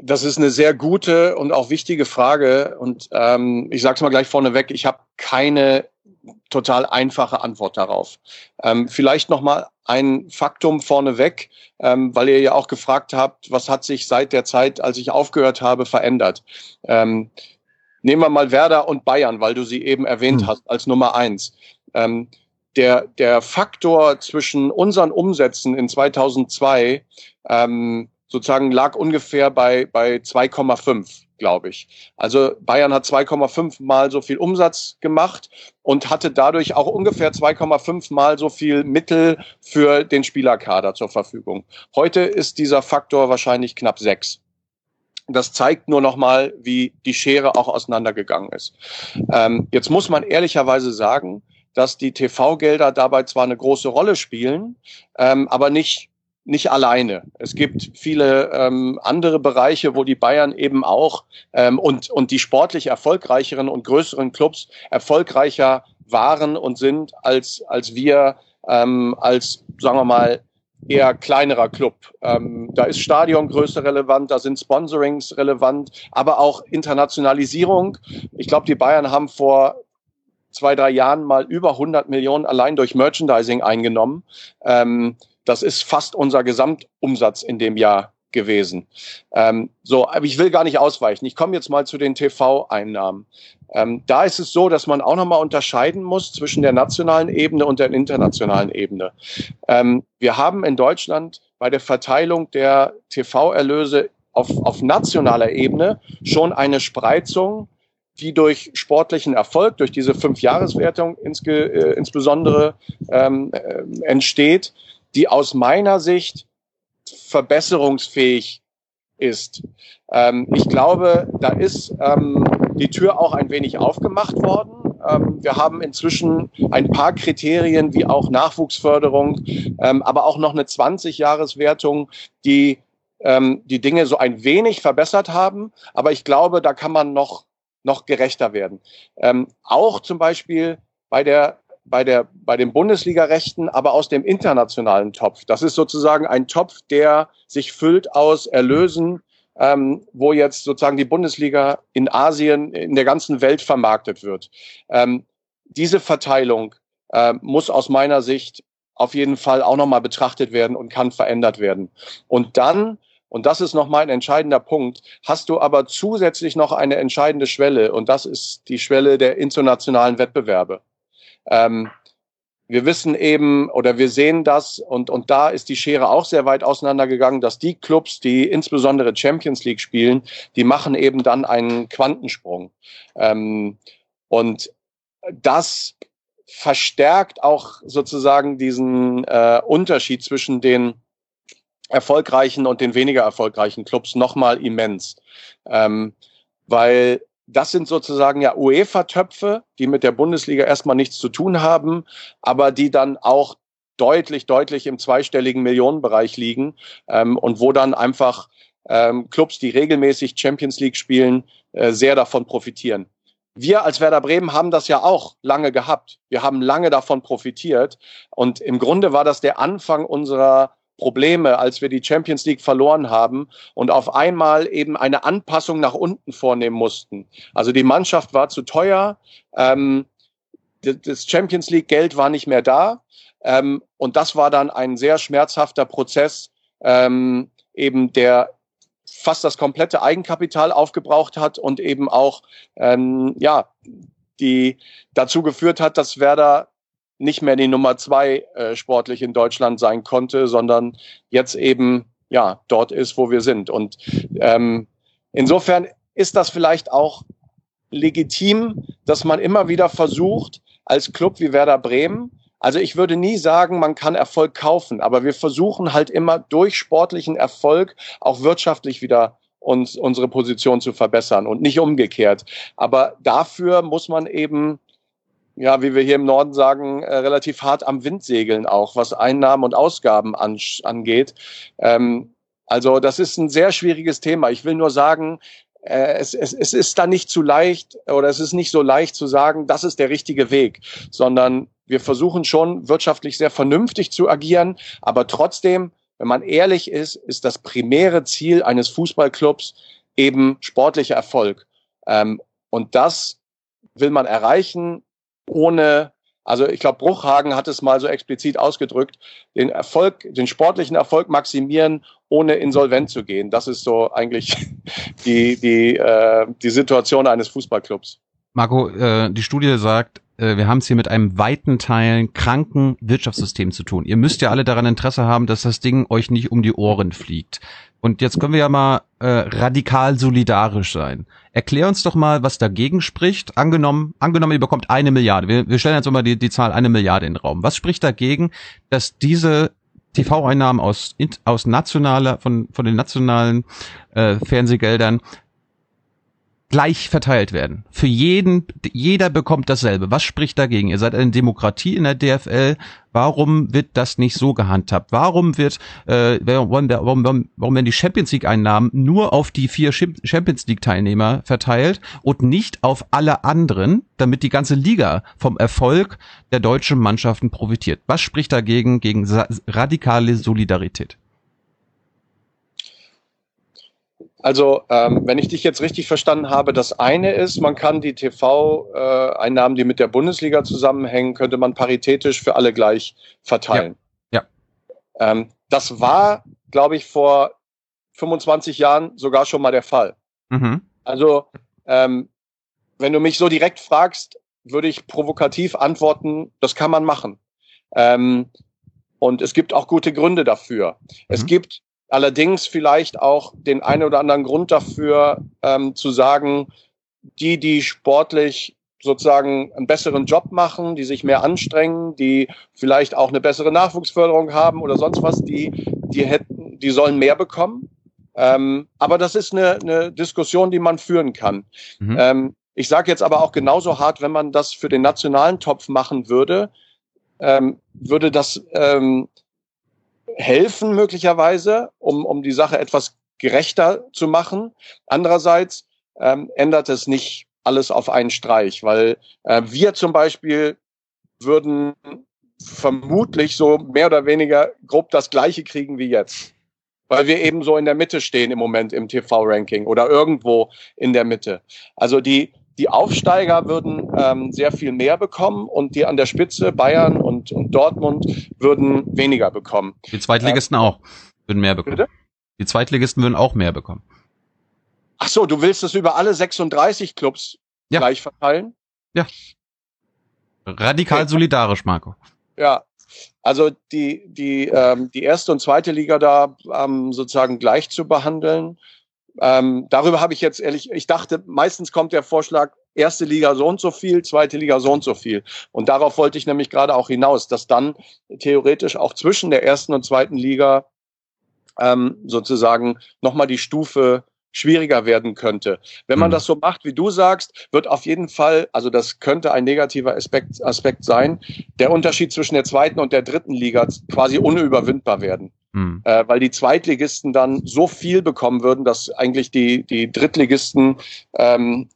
Das ist eine sehr gute und auch wichtige Frage. Und ähm, ich sage es mal gleich vorneweg, ich habe keine total einfache Antwort darauf. Ähm, vielleicht noch mal ein Faktum vorneweg, ähm, weil ihr ja auch gefragt habt, was hat sich seit der Zeit, als ich aufgehört habe, verändert. Ähm, nehmen wir mal Werder und Bayern, weil du sie eben erwähnt hm. hast als Nummer eins. Ähm, der, der Faktor zwischen unseren Umsätzen in 2002 ähm, sozusagen lag ungefähr bei, bei 2,5 glaube ich. Also Bayern hat 2,5 mal so viel Umsatz gemacht und hatte dadurch auch ungefähr 2,5 mal so viel Mittel für den Spielerkader zur Verfügung. Heute ist dieser Faktor wahrscheinlich knapp sechs. Das zeigt nur noch mal, wie die Schere auch auseinandergegangen ist. Ähm, jetzt muss man ehrlicherweise sagen, dass die TV-Gelder dabei zwar eine große Rolle spielen, ähm, aber nicht nicht alleine. Es gibt viele ähm, andere Bereiche, wo die Bayern eben auch ähm, und, und die sportlich erfolgreicheren und größeren Clubs erfolgreicher waren und sind als, als wir ähm, als, sagen wir mal, eher kleinerer Club. Ähm, da ist Stadiongröße relevant, da sind Sponsorings relevant, aber auch Internationalisierung. Ich glaube, die Bayern haben vor zwei, drei Jahren mal über 100 Millionen allein durch Merchandising eingenommen. Ähm, das ist fast unser Gesamtumsatz in dem Jahr gewesen. Ähm, so, aber ich will gar nicht ausweichen. Ich komme jetzt mal zu den TV-Einnahmen. Ähm, da ist es so, dass man auch nochmal unterscheiden muss zwischen der nationalen Ebene und der internationalen Ebene. Ähm, wir haben in Deutschland bei der Verteilung der TV-Erlöse auf, auf nationaler Ebene schon eine Spreizung, die durch sportlichen Erfolg, durch diese Fünfjahreswertung insge, äh, insbesondere ähm, äh, entsteht die aus meiner Sicht verbesserungsfähig ist. Ähm, ich glaube, da ist ähm, die Tür auch ein wenig aufgemacht worden. Ähm, wir haben inzwischen ein paar Kriterien wie auch Nachwuchsförderung, ähm, aber auch noch eine 20-Jahres-Wertung, die ähm, die Dinge so ein wenig verbessert haben. Aber ich glaube, da kann man noch noch gerechter werden. Ähm, auch zum Beispiel bei der bei, der, bei den Bundesliga-Rechten, aber aus dem internationalen Topf. Das ist sozusagen ein Topf, der sich füllt aus Erlösen, ähm, wo jetzt sozusagen die Bundesliga in Asien, in der ganzen Welt vermarktet wird. Ähm, diese Verteilung äh, muss aus meiner Sicht auf jeden Fall auch nochmal betrachtet werden und kann verändert werden. Und dann, und das ist nochmal ein entscheidender Punkt, hast du aber zusätzlich noch eine entscheidende Schwelle und das ist die Schwelle der internationalen Wettbewerbe. Ähm, wir wissen eben oder wir sehen das und, und da ist die Schere auch sehr weit auseinandergegangen, dass die Clubs, die insbesondere Champions League spielen, die machen eben dann einen Quantensprung. Ähm, und das verstärkt auch sozusagen diesen äh, Unterschied zwischen den erfolgreichen und den weniger erfolgreichen Clubs nochmal immens. Ähm, weil das sind sozusagen ja UEFA-Töpfe, die mit der Bundesliga erstmal nichts zu tun haben, aber die dann auch deutlich, deutlich im zweistelligen Millionenbereich liegen ähm, und wo dann einfach ähm, Clubs, die regelmäßig Champions League spielen, äh, sehr davon profitieren. Wir als Werder Bremen haben das ja auch lange gehabt. Wir haben lange davon profitiert und im Grunde war das der Anfang unserer Probleme, als wir die Champions League verloren haben und auf einmal eben eine Anpassung nach unten vornehmen mussten. Also die Mannschaft war zu teuer, ähm, das Champions League Geld war nicht mehr da ähm, und das war dann ein sehr schmerzhafter Prozess, ähm, eben der fast das komplette Eigenkapital aufgebraucht hat und eben auch ähm, ja die dazu geführt hat, dass Werder nicht mehr die Nummer zwei äh, sportlich in Deutschland sein konnte, sondern jetzt eben ja dort ist, wo wir sind. Und ähm, insofern ist das vielleicht auch legitim, dass man immer wieder versucht, als Club wie Werder Bremen, also ich würde nie sagen, man kann Erfolg kaufen, aber wir versuchen halt immer durch sportlichen Erfolg auch wirtschaftlich wieder uns unsere Position zu verbessern und nicht umgekehrt. Aber dafür muss man eben ja, wie wir hier im Norden sagen, äh, relativ hart am Wind segeln auch, was Einnahmen und Ausgaben an, angeht. Ähm, also das ist ein sehr schwieriges Thema. Ich will nur sagen, äh, es, es, es ist da nicht zu leicht oder es ist nicht so leicht zu sagen, das ist der richtige Weg, sondern wir versuchen schon wirtschaftlich sehr vernünftig zu agieren, aber trotzdem, wenn man ehrlich ist, ist das primäre Ziel eines Fußballclubs eben sportlicher Erfolg. Ähm, und das will man erreichen ohne, also ich glaube, Bruchhagen hat es mal so explizit ausgedrückt, den Erfolg, den sportlichen Erfolg maximieren, ohne insolvent zu gehen. Das ist so eigentlich die, die, äh, die Situation eines Fußballclubs. Marco, äh, die Studie sagt, äh, wir haben es hier mit einem weiten Teilen kranken Wirtschaftssystem zu tun. Ihr müsst ja alle daran Interesse haben, dass das Ding euch nicht um die Ohren fliegt. Und jetzt können wir ja mal äh, radikal solidarisch sein. Erklär uns doch mal, was dagegen spricht. Angenommen, angenommen, ihr bekommt eine Milliarde. Wir, wir stellen jetzt immer die, die Zahl eine Milliarde in den Raum. Was spricht dagegen, dass diese TV-Einnahmen aus, aus nationaler, von, von den nationalen äh, Fernsehgeldern gleich verteilt werden. Für jeden, jeder bekommt dasselbe. Was spricht dagegen? Ihr seid eine Demokratie in der DFL. Warum wird das nicht so gehandhabt? Warum wird, äh, warum, warum, warum werden die Champions League Einnahmen nur auf die vier Champions League Teilnehmer verteilt und nicht auf alle anderen, damit die ganze Liga vom Erfolg der deutschen Mannschaften profitiert? Was spricht dagegen gegen radikale Solidarität? Also, ähm, wenn ich dich jetzt richtig verstanden habe, das eine ist, man kann die TV-Einnahmen, die mit der Bundesliga zusammenhängen, könnte man paritätisch für alle gleich verteilen. Ja. ja. Ähm, das war, glaube ich, vor 25 Jahren sogar schon mal der Fall. Mhm. Also, ähm, wenn du mich so direkt fragst, würde ich provokativ antworten, das kann man machen. Ähm, und es gibt auch gute Gründe dafür. Mhm. Es gibt allerdings vielleicht auch den einen oder anderen Grund dafür ähm, zu sagen, die, die sportlich sozusagen einen besseren Job machen, die sich mehr anstrengen, die vielleicht auch eine bessere Nachwuchsförderung haben oder sonst was, die, die hätten, die sollen mehr bekommen. Ähm, aber das ist eine, eine Diskussion, die man führen kann. Mhm. Ähm, ich sage jetzt aber auch genauso hart, wenn man das für den nationalen Topf machen würde, ähm, würde das ähm, helfen möglicherweise, um, um die Sache etwas gerechter zu machen. Andererseits ähm, ändert es nicht alles auf einen Streich, weil äh, wir zum Beispiel würden vermutlich so mehr oder weniger grob das gleiche kriegen wie jetzt. Weil wir eben so in der Mitte stehen im Moment im TV-Ranking oder irgendwo in der Mitte. Also die, die Aufsteiger würden ähm, sehr viel mehr bekommen und die an der Spitze Bayern und, und Dortmund würden weniger bekommen. Die Zweitligisten äh, auch würden mehr bekommen. Bitte? Die Zweitligisten würden auch mehr bekommen. Ach so, du willst es über alle 36 Clubs ja. gleich verteilen? Ja. Radikal okay. solidarisch, Marco. Ja, also die die ähm, die erste und zweite Liga da ähm, sozusagen gleich zu behandeln ähm, darüber habe ich jetzt ehrlich, ich dachte, meistens kommt der Vorschlag, erste Liga so und so viel, zweite Liga so und so viel. Und darauf wollte ich nämlich gerade auch hinaus, dass dann theoretisch auch zwischen der ersten und zweiten Liga ähm, sozusagen nochmal die Stufe schwieriger werden könnte. Wenn man mhm. das so macht, wie du sagst, wird auf jeden Fall, also das könnte ein negativer Aspekt, Aspekt sein, der Unterschied zwischen der zweiten und der dritten Liga quasi unüberwindbar werden. Mhm. Äh, weil die Zweitligisten dann so viel bekommen würden, dass eigentlich die, die Drittligisten ähm,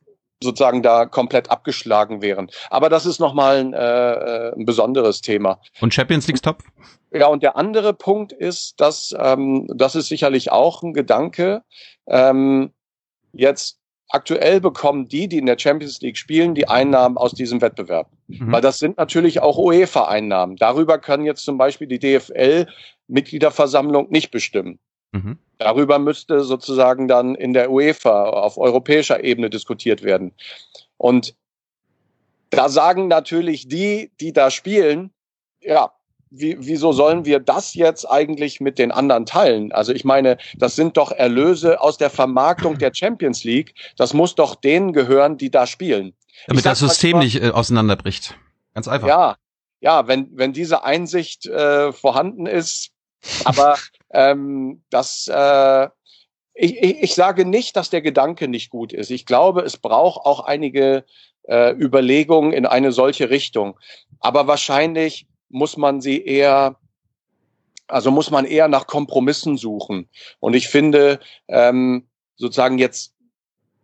sozusagen da komplett abgeschlagen wären. Aber das ist nochmal ein, äh, ein besonderes Thema. Und Champions League Top? Ja, und der andere Punkt ist, dass ähm, das ist sicherlich auch ein Gedanke. Ähm, jetzt aktuell bekommen die, die in der Champions League spielen, die Einnahmen aus diesem Wettbewerb. Mhm. Weil das sind natürlich auch UEFA-Einnahmen. Darüber kann jetzt zum Beispiel die DFL-Mitgliederversammlung nicht bestimmen. Mhm. Darüber müsste sozusagen dann in der UEFA auf europäischer Ebene diskutiert werden. Und da sagen natürlich die, die da spielen, ja, wie, wieso sollen wir das jetzt eigentlich mit den anderen teilen? Also ich meine, das sind doch Erlöse aus der Vermarktung der Champions League. Das muss doch denen gehören, die da spielen. Damit das System mal, nicht äh, auseinanderbricht. Ganz einfach. Ja, ja, wenn, wenn diese Einsicht äh, vorhanden ist, aber ähm, das äh, ich, ich, ich sage nicht, dass der Gedanke nicht gut ist. Ich glaube, es braucht auch einige äh, Überlegungen in eine solche Richtung. Aber wahrscheinlich muss man sie eher also muss man eher nach Kompromissen suchen. Und ich finde, ähm, sozusagen jetzt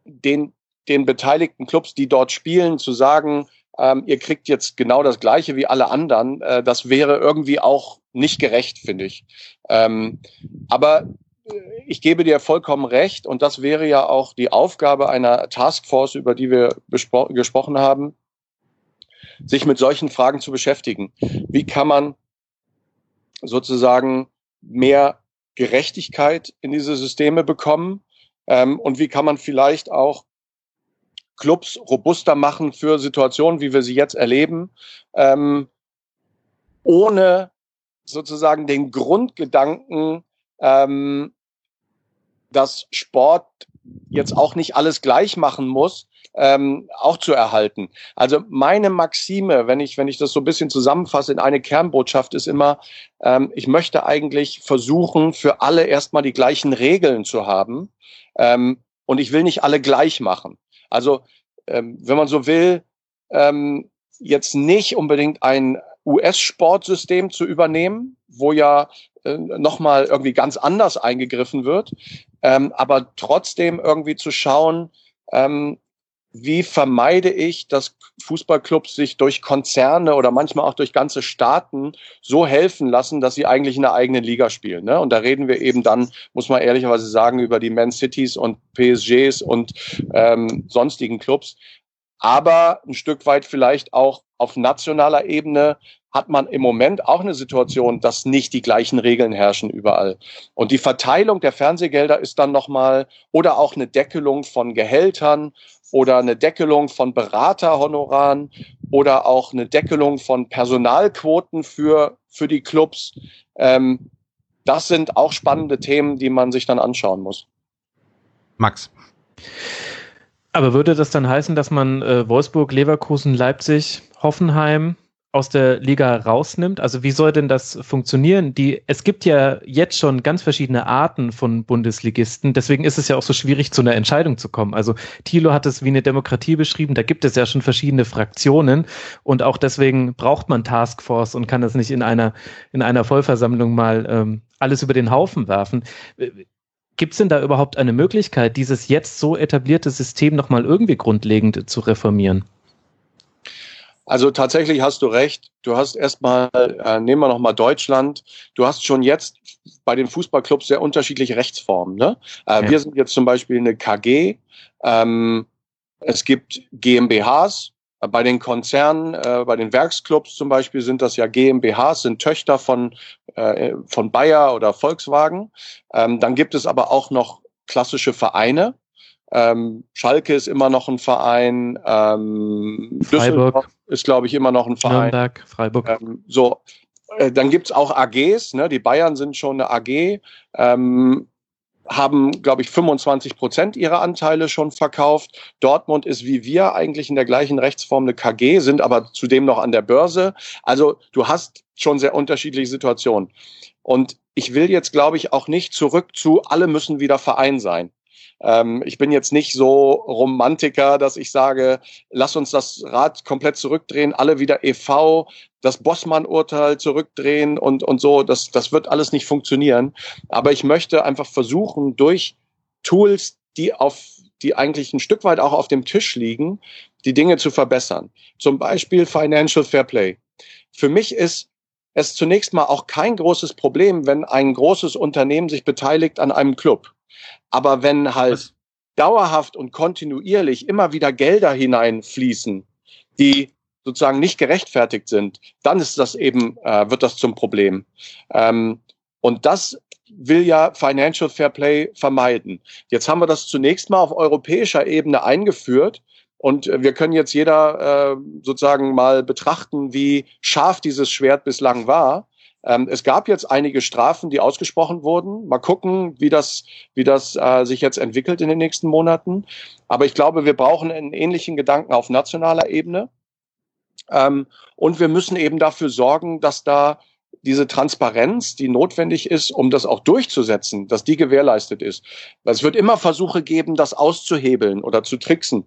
den, den beteiligten Clubs, die dort spielen, zu sagen, ähm, ihr kriegt jetzt genau das Gleiche wie alle anderen, äh, das wäre irgendwie auch nicht gerecht, finde ich. Ähm, aber äh, ich gebe dir vollkommen recht und das wäre ja auch die Aufgabe einer Taskforce, über die wir gesprochen haben, sich mit solchen Fragen zu beschäftigen. Wie kann man sozusagen mehr Gerechtigkeit in diese Systeme bekommen? Ähm, und wie kann man vielleicht auch Clubs robuster machen für Situationen, wie wir sie jetzt erleben, ähm, ohne sozusagen den Grundgedanken, ähm, dass Sport jetzt auch nicht alles gleich machen muss, ähm, auch zu erhalten. Also meine Maxime, wenn ich, wenn ich das so ein bisschen zusammenfasse in eine Kernbotschaft, ist immer, ähm, ich möchte eigentlich versuchen, für alle erstmal die gleichen Regeln zu haben. Ähm, und ich will nicht alle gleich machen. Also, ähm, wenn man so will, ähm, jetzt nicht unbedingt ein US-Sportsystem zu übernehmen, wo ja äh, nochmal irgendwie ganz anders eingegriffen wird, ähm, aber trotzdem irgendwie zu schauen, ähm, wie vermeide ich, dass Fußballclubs sich durch Konzerne oder manchmal auch durch ganze Staaten so helfen lassen, dass sie eigentlich in der eigenen Liga spielen. Ne? Und da reden wir eben dann, muss man ehrlicherweise sagen, über die Man Cities und PSGs und ähm, sonstigen Clubs. Aber ein Stück weit vielleicht auch auf nationaler Ebene hat man im Moment auch eine Situation, dass nicht die gleichen Regeln herrschen überall. Und die Verteilung der Fernsehgelder ist dann nochmal oder auch eine Deckelung von Gehältern oder eine Deckelung von Beraterhonoraren oder auch eine Deckelung von Personalquoten für, für die Clubs. Ähm, das sind auch spannende Themen, die man sich dann anschauen muss. Max. Aber würde das dann heißen, dass man äh, Wolfsburg, Leverkusen, Leipzig, Hoffenheim, aus der Liga rausnimmt? Also wie soll denn das funktionieren? Die, es gibt ja jetzt schon ganz verschiedene Arten von Bundesligisten. Deswegen ist es ja auch so schwierig, zu einer Entscheidung zu kommen. Also Thilo hat es wie eine Demokratie beschrieben. Da gibt es ja schon verschiedene Fraktionen. Und auch deswegen braucht man Taskforce und kann das nicht in einer, in einer Vollversammlung mal ähm, alles über den Haufen werfen. Gibt es denn da überhaupt eine Möglichkeit, dieses jetzt so etablierte System nochmal irgendwie grundlegend zu reformieren? Also tatsächlich hast du recht. Du hast erstmal, äh, nehmen wir nochmal Deutschland, du hast schon jetzt bei den Fußballclubs sehr unterschiedliche Rechtsformen. Ne? Äh, ja. Wir sind jetzt zum Beispiel eine KG. Ähm, es gibt GmbHs. Bei den Konzernen, äh, bei den Werksclubs zum Beispiel sind das ja GmbHs, sind Töchter von, äh, von Bayer oder Volkswagen. Ähm, dann gibt es aber auch noch klassische Vereine. Ähm, Schalke ist immer noch ein Verein. Ähm, Freiburg ist, glaube ich, immer noch ein Verein. Nürnberg, Freiburg. Ähm, so, äh, dann gibt's auch AGs. Ne? Die Bayern sind schon eine AG. Ähm, haben, glaube ich, 25 Prozent ihrer Anteile schon verkauft. Dortmund ist wie wir eigentlich in der gleichen Rechtsform eine KG, sind aber zudem noch an der Börse. Also du hast schon sehr unterschiedliche Situationen. Und ich will jetzt, glaube ich, auch nicht zurück zu, alle müssen wieder Verein sein. Ähm, ich bin jetzt nicht so Romantiker, dass ich sage, lass uns das Rad komplett zurückdrehen, alle wieder EV, das Bossmann-Urteil zurückdrehen und, und so. Das, das wird alles nicht funktionieren. Aber ich möchte einfach versuchen, durch Tools, die auf die eigentlich ein Stück weit auch auf dem Tisch liegen, die Dinge zu verbessern. Zum Beispiel Financial Fair Play. Für mich ist es zunächst mal auch kein großes Problem, wenn ein großes Unternehmen sich beteiligt an einem Club. Aber wenn halt dauerhaft und kontinuierlich immer wieder Gelder hineinfließen, die sozusagen nicht gerechtfertigt sind, dann ist das eben, äh, wird das zum Problem. Ähm, und das will ja Financial Fair Play vermeiden. Jetzt haben wir das zunächst mal auf europäischer Ebene eingeführt. Und wir können jetzt jeder äh, sozusagen mal betrachten, wie scharf dieses Schwert bislang war. Ähm, es gab jetzt einige Strafen, die ausgesprochen wurden. Mal gucken, wie das, wie das äh, sich jetzt entwickelt in den nächsten Monaten. Aber ich glaube, wir brauchen einen ähnlichen Gedanken auf nationaler Ebene. Ähm, und wir müssen eben dafür sorgen, dass da diese Transparenz, die notwendig ist, um das auch durchzusetzen, dass die gewährleistet ist. Es wird immer Versuche geben, das auszuhebeln oder zu tricksen.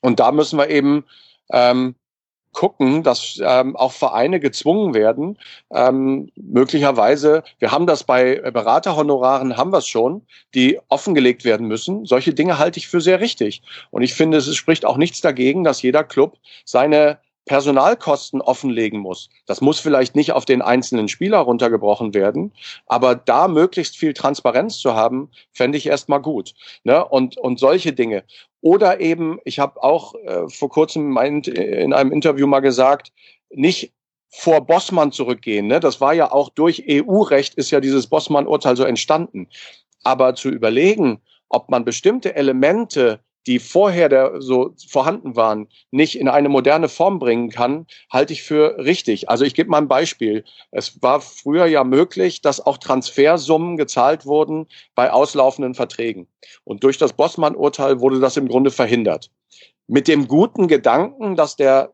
Und da müssen wir eben ähm, gucken, dass ähm, auch Vereine gezwungen werden, ähm, möglicherweise, wir haben das bei Beraterhonoraren, haben wir es schon, die offengelegt werden müssen. Solche Dinge halte ich für sehr richtig. Und ich finde, es spricht auch nichts dagegen, dass jeder Club seine Personalkosten offenlegen muss. Das muss vielleicht nicht auf den einzelnen Spieler runtergebrochen werden, aber da möglichst viel Transparenz zu haben, fände ich erstmal gut. Ne? Und, und solche Dinge. Oder eben, ich habe auch äh, vor kurzem in einem Interview mal gesagt, nicht vor Bossmann zurückgehen. Ne? Das war ja auch durch EU-Recht ist ja dieses Bossmann-Urteil so entstanden. Aber zu überlegen, ob man bestimmte Elemente die vorher der, so vorhanden waren, nicht in eine moderne Form bringen kann, halte ich für richtig. Also ich gebe mal ein Beispiel. Es war früher ja möglich, dass auch Transfersummen gezahlt wurden bei auslaufenden Verträgen. Und durch das Bossmann-Urteil wurde das im Grunde verhindert. Mit dem guten Gedanken, dass der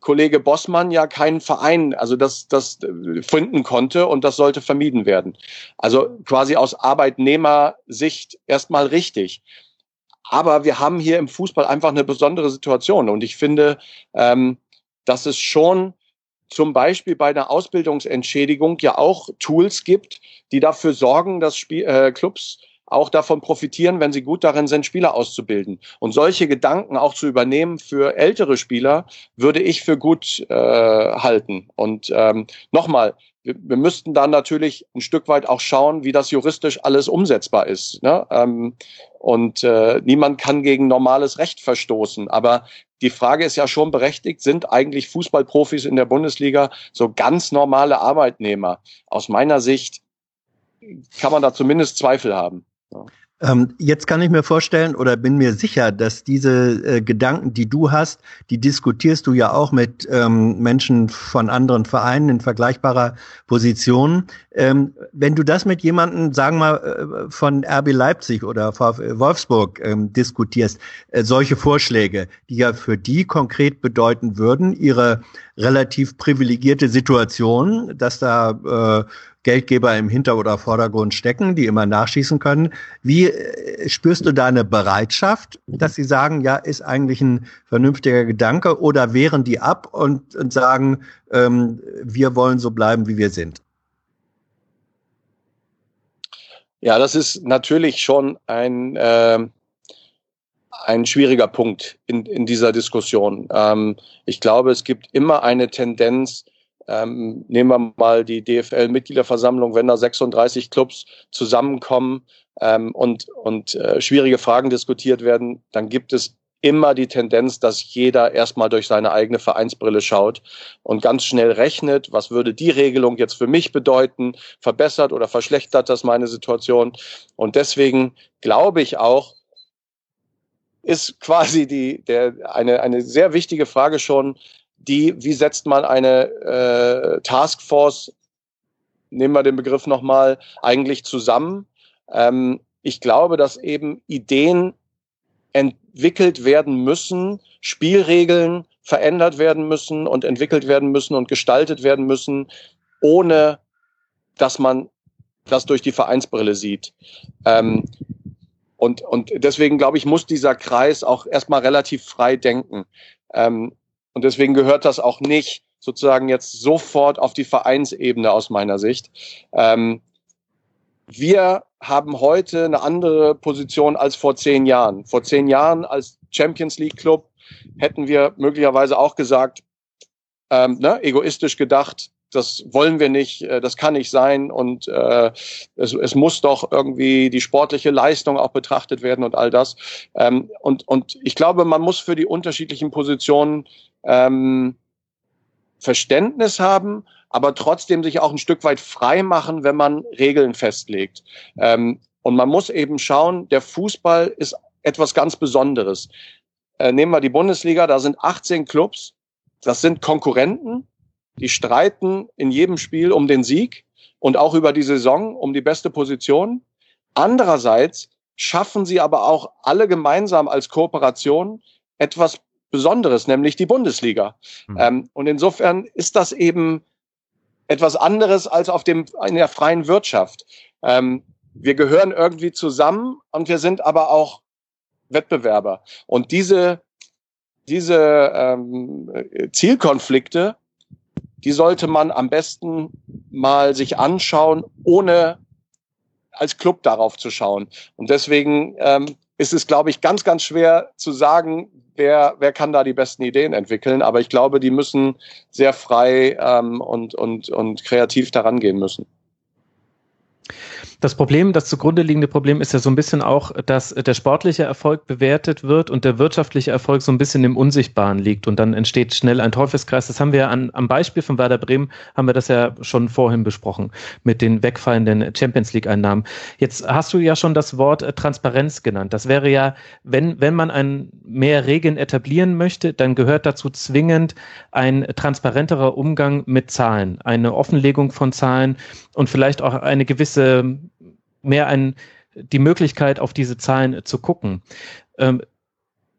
Kollege Bossmann ja keinen Verein, also das, das finden konnte und das sollte vermieden werden. Also quasi aus Arbeitnehmersicht erstmal richtig. Aber wir haben hier im Fußball einfach eine besondere Situation. Und ich finde, ähm, dass es schon zum Beispiel bei einer Ausbildungsentschädigung ja auch Tools gibt, die dafür sorgen, dass Spiel, äh, Clubs auch davon profitieren, wenn sie gut darin sind, Spieler auszubilden. Und solche Gedanken auch zu übernehmen für ältere Spieler, würde ich für gut äh, halten. Und ähm, nochmal, wir, wir müssten dann natürlich ein Stück weit auch schauen, wie das juristisch alles umsetzbar ist. Ne? Ähm, und äh, niemand kann gegen normales Recht verstoßen. Aber die Frage ist ja schon berechtigt, sind eigentlich Fußballprofis in der Bundesliga so ganz normale Arbeitnehmer? Aus meiner Sicht kann man da zumindest Zweifel haben. Ähm, jetzt kann ich mir vorstellen oder bin mir sicher, dass diese äh, Gedanken, die du hast, die diskutierst du ja auch mit ähm, Menschen von anderen Vereinen in vergleichbarer Position. Ähm, wenn du das mit jemandem, sagen wir äh, von RB Leipzig oder VfL Wolfsburg ähm, diskutierst, äh, solche Vorschläge, die ja für die konkret bedeuten würden, ihre relativ privilegierte Situation, dass da äh, Geldgeber im Hinter- oder Vordergrund stecken, die immer nachschießen können. Wie äh, spürst du da eine Bereitschaft, dass sie sagen, ja, ist eigentlich ein vernünftiger Gedanke oder wehren die ab und, und sagen, ähm, wir wollen so bleiben, wie wir sind? Ja, das ist natürlich schon ein, äh, ein schwieriger Punkt in, in dieser Diskussion. Ähm, ich glaube, es gibt immer eine Tendenz, ähm, nehmen wir mal die DFL-Mitgliederversammlung, wenn da 36 Clubs zusammenkommen ähm, und, und äh, schwierige Fragen diskutiert werden, dann gibt es immer die Tendenz, dass jeder erstmal durch seine eigene Vereinsbrille schaut und ganz schnell rechnet, was würde die Regelung jetzt für mich bedeuten, verbessert oder verschlechtert das meine Situation. Und deswegen glaube ich auch, ist quasi die, der, eine, eine sehr wichtige Frage schon, die, wie setzt man eine äh, Taskforce, nehmen wir den Begriff nochmal, eigentlich zusammen? Ähm, ich glaube, dass eben Ideen entwickelt werden müssen, Spielregeln verändert werden müssen und entwickelt werden müssen und gestaltet werden müssen, ohne dass man das durch die Vereinsbrille sieht. Ähm, und, und deswegen glaube ich, muss dieser Kreis auch erstmal relativ frei denken. Ähm, und deswegen gehört das auch nicht sozusagen jetzt sofort auf die Vereinsebene aus meiner Sicht. Ähm, wir haben heute eine andere Position als vor zehn Jahren. Vor zehn Jahren als Champions League Club hätten wir möglicherweise auch gesagt, ähm, ne, egoistisch gedacht, das wollen wir nicht, äh, das kann nicht sein und äh, es, es muss doch irgendwie die sportliche Leistung auch betrachtet werden und all das. Ähm, und, und ich glaube, man muss für die unterschiedlichen Positionen ähm, Verständnis haben, aber trotzdem sich auch ein Stück weit frei machen, wenn man Regeln festlegt. Ähm, und man muss eben schauen, der Fußball ist etwas ganz Besonderes. Äh, nehmen wir die Bundesliga, da sind 18 Clubs, das sind Konkurrenten, die streiten in jedem Spiel um den Sieg und auch über die Saison um die beste Position. Andererseits schaffen sie aber auch alle gemeinsam als Kooperation etwas Besonderes, nämlich die Bundesliga. Mhm. Ähm, und insofern ist das eben etwas anderes als auf dem, in der freien Wirtschaft. Ähm, wir gehören irgendwie zusammen und wir sind aber auch Wettbewerber. Und diese, diese ähm, Zielkonflikte, die sollte man am besten mal sich anschauen, ohne als Club darauf zu schauen. Und deswegen ähm, ist es, glaube ich, ganz, ganz schwer zu sagen, wer, wer kann da die besten Ideen entwickeln. Aber ich glaube, die müssen sehr frei ähm, und, und, und kreativ daran gehen müssen. Das Problem, das zugrunde liegende Problem ist ja so ein bisschen auch, dass der sportliche Erfolg bewertet wird und der wirtschaftliche Erfolg so ein bisschen im Unsichtbaren liegt und dann entsteht schnell ein Teufelskreis. Das haben wir an, am Beispiel von Werder Bremen haben wir das ja schon vorhin besprochen mit den wegfallenden Champions League Einnahmen. Jetzt hast du ja schon das Wort äh, Transparenz genannt. Das wäre ja, wenn, wenn man ein mehr Regeln etablieren möchte, dann gehört dazu zwingend ein transparenterer Umgang mit Zahlen, eine Offenlegung von Zahlen und vielleicht auch eine gewisse mehr ein, die Möglichkeit, auf diese Zahlen zu gucken. Ähm,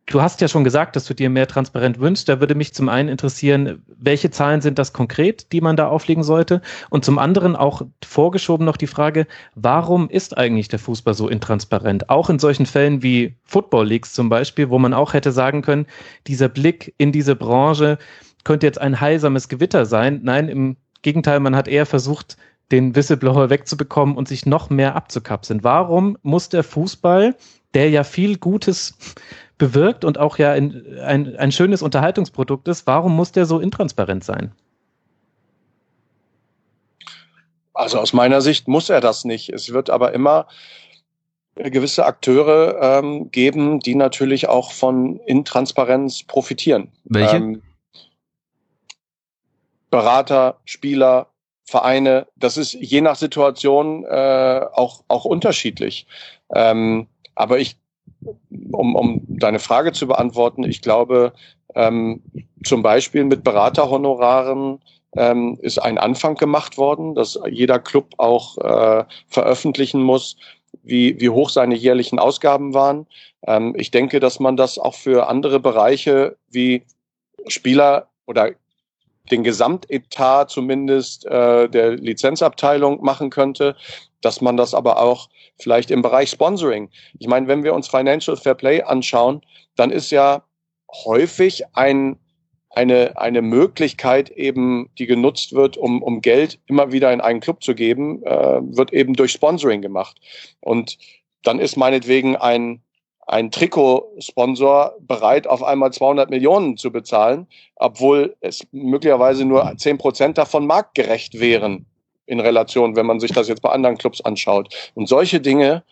du hast ja schon gesagt, dass du dir mehr transparent wünschst. Da würde mich zum einen interessieren, welche Zahlen sind das konkret, die man da auflegen sollte? Und zum anderen auch vorgeschoben noch die Frage, warum ist eigentlich der Fußball so intransparent? Auch in solchen Fällen wie Football Leagues zum Beispiel, wo man auch hätte sagen können, dieser Blick in diese Branche könnte jetzt ein heilsames Gewitter sein. Nein, im Gegenteil, man hat eher versucht, den Whistleblower wegzubekommen und sich noch mehr abzukapseln. Warum muss der Fußball, der ja viel Gutes bewirkt und auch ja ein, ein, ein schönes Unterhaltungsprodukt ist, warum muss der so intransparent sein? Also aus meiner Sicht muss er das nicht. Es wird aber immer gewisse Akteure ähm, geben, die natürlich auch von Intransparenz profitieren. Welche? Ähm, Berater, Spieler, Vereine, das ist je nach Situation äh, auch, auch unterschiedlich. Ähm, aber ich, um, um deine Frage zu beantworten, ich glaube, ähm, zum Beispiel mit Beraterhonoraren ähm, ist ein Anfang gemacht worden, dass jeder Club auch äh, veröffentlichen muss, wie, wie hoch seine jährlichen Ausgaben waren. Ähm, ich denke, dass man das auch für andere Bereiche wie Spieler oder den Gesamtetat zumindest äh, der Lizenzabteilung machen könnte, dass man das aber auch vielleicht im Bereich Sponsoring. Ich meine, wenn wir uns Financial Fair Play anschauen, dann ist ja häufig ein eine, eine Möglichkeit eben, die genutzt wird, um, um Geld immer wieder in einen Club zu geben, äh, wird eben durch Sponsoring gemacht. Und dann ist meinetwegen ein, ein Trikotsponsor bereit, auf einmal 200 Millionen zu bezahlen, obwohl es möglicherweise nur 10 Prozent davon marktgerecht wären in Relation, wenn man sich das jetzt bei anderen Clubs anschaut. Und solche Dinge,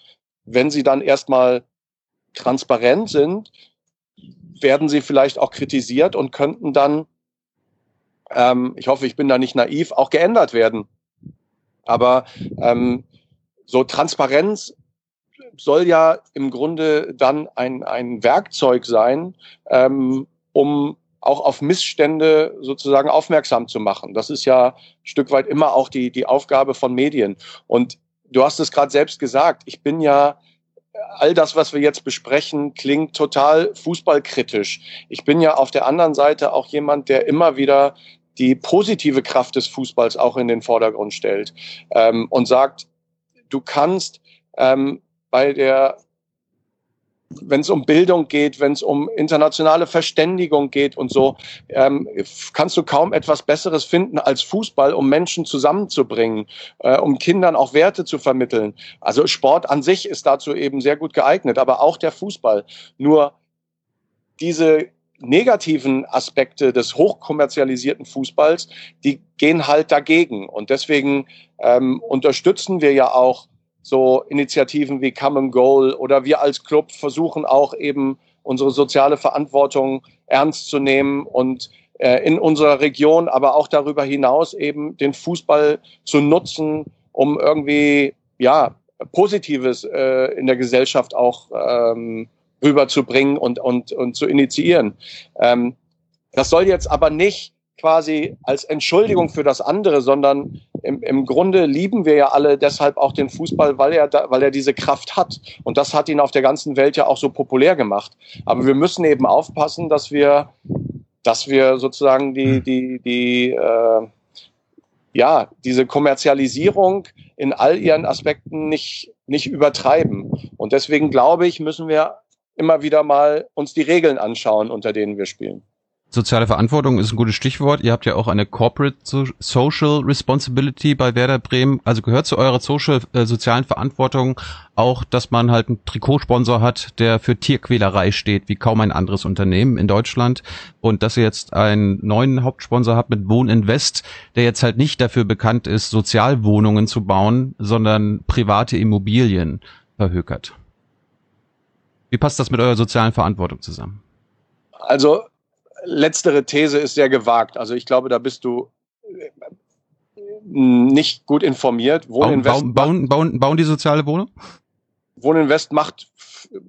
wenn sie dann erstmal transparent sind, werden sie vielleicht auch kritisiert und könnten dann, ähm, ich hoffe, ich bin da nicht naiv, auch geändert werden. Aber ähm, so Transparenz soll ja im Grunde dann ein, ein Werkzeug sein, ähm, um auch auf Missstände sozusagen aufmerksam zu machen. Das ist ja ein Stück weit immer auch die, die Aufgabe von Medien. Und du hast es gerade selbst gesagt, ich bin ja all das, was wir jetzt besprechen, klingt total fußballkritisch. Ich bin ja auf der anderen Seite auch jemand, der immer wieder die positive Kraft des Fußballs auch in den Vordergrund stellt ähm, und sagt, du kannst ähm, bei der wenn es um Bildung geht, wenn es um internationale Verständigung geht und so, ähm, kannst du kaum etwas Besseres finden als Fußball, um Menschen zusammenzubringen, äh, um Kindern auch Werte zu vermitteln. Also Sport an sich ist dazu eben sehr gut geeignet, aber auch der Fußball. Nur diese negativen Aspekte des hochkommerzialisierten Fußballs, die gehen halt dagegen. Und deswegen ähm, unterstützen wir ja auch so Initiativen wie Come and Goal oder wir als Club versuchen auch eben unsere soziale Verantwortung ernst zu nehmen und äh, in unserer Region, aber auch darüber hinaus eben den Fußball zu nutzen, um irgendwie ja Positives äh, in der Gesellschaft auch ähm, rüberzubringen und, und, und zu initiieren. Ähm, das soll jetzt aber nicht quasi als Entschuldigung für das andere, sondern im, im Grunde lieben wir ja alle deshalb auch den Fußball, weil er, da, weil er diese Kraft hat. Und das hat ihn auf der ganzen Welt ja auch so populär gemacht. Aber wir müssen eben aufpassen, dass wir, dass wir sozusagen die, die, die, äh, ja, diese Kommerzialisierung in all ihren Aspekten nicht, nicht übertreiben. Und deswegen glaube ich, müssen wir immer wieder mal uns die Regeln anschauen, unter denen wir spielen. Soziale Verantwortung ist ein gutes Stichwort. Ihr habt ja auch eine Corporate Social Responsibility bei Werder Bremen. Also gehört zu eurer social, äh, sozialen Verantwortung auch, dass man halt einen Trikotsponsor hat, der für Tierquälerei steht, wie kaum ein anderes Unternehmen in Deutschland. Und dass ihr jetzt einen neuen Hauptsponsor habt mit Wohninvest, der jetzt halt nicht dafür bekannt ist, Sozialwohnungen zu bauen, sondern private Immobilien verhökert. Wie passt das mit eurer sozialen Verantwortung zusammen? Also letztere These ist sehr gewagt. Also ich glaube, da bist du äh, nicht gut informiert. Wohninvest bauen, bauen, bauen, bauen die soziale Wohnung? Wohninvest macht,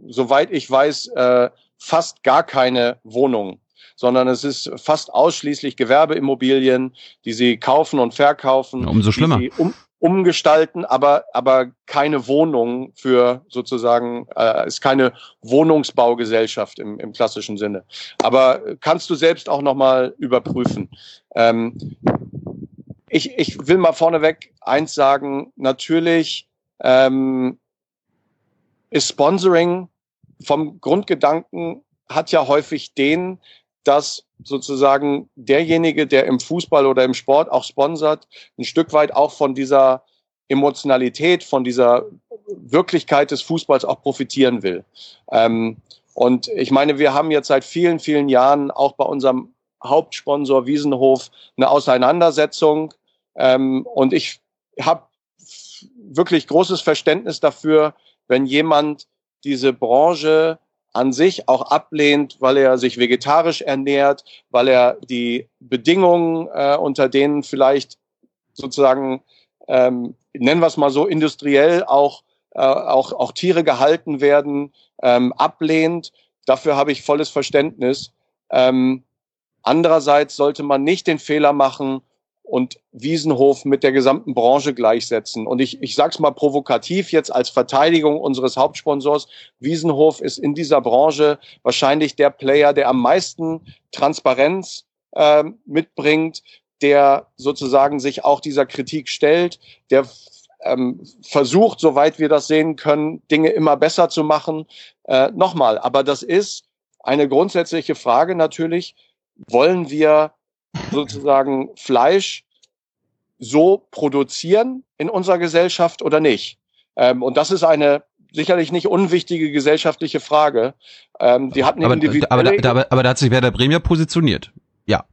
soweit ich weiß, äh, fast gar keine Wohnungen, sondern es ist fast ausschließlich Gewerbeimmobilien, die sie kaufen und verkaufen. Umso schlimmer. Um, umgestalten, aber, aber keine Wohnung für sozusagen, äh, ist keine Wohnungsbaugesellschaft im, im klassischen Sinne. Aber kannst du selbst auch nochmal überprüfen. Ähm, ich, ich will mal vorneweg eins sagen, natürlich ähm, ist Sponsoring vom Grundgedanken hat ja häufig den, dass sozusagen derjenige, der im Fußball oder im Sport auch sponsert, ein Stück weit auch von dieser Emotionalität, von dieser Wirklichkeit des Fußballs auch profitieren will. Ähm, und ich meine, wir haben jetzt seit vielen, vielen Jahren auch bei unserem Hauptsponsor Wiesenhof eine Auseinandersetzung. Ähm, und ich habe wirklich großes Verständnis dafür, wenn jemand diese Branche an sich auch ablehnt, weil er sich vegetarisch ernährt, weil er die Bedingungen, äh, unter denen vielleicht sozusagen, ähm, nennen wir es mal so, industriell auch, äh, auch, auch Tiere gehalten werden, ähm, ablehnt. Dafür habe ich volles Verständnis. Ähm, andererseits sollte man nicht den Fehler machen, und Wiesenhof mit der gesamten Branche gleichsetzen. Und ich, ich sage es mal provokativ jetzt als Verteidigung unseres Hauptsponsors. Wiesenhof ist in dieser Branche wahrscheinlich der Player, der am meisten Transparenz äh, mitbringt, der sozusagen sich auch dieser Kritik stellt, der ähm, versucht, soweit wir das sehen können, Dinge immer besser zu machen. Äh, Nochmal, aber das ist eine grundsätzliche Frage natürlich. Wollen wir sozusagen Fleisch so produzieren in unserer Gesellschaft oder nicht? Ähm, und das ist eine sicherlich nicht unwichtige gesellschaftliche Frage. Ähm, die hatten aber, aber, aber, aber da hat sich Werder Bremen ja positioniert. Ja.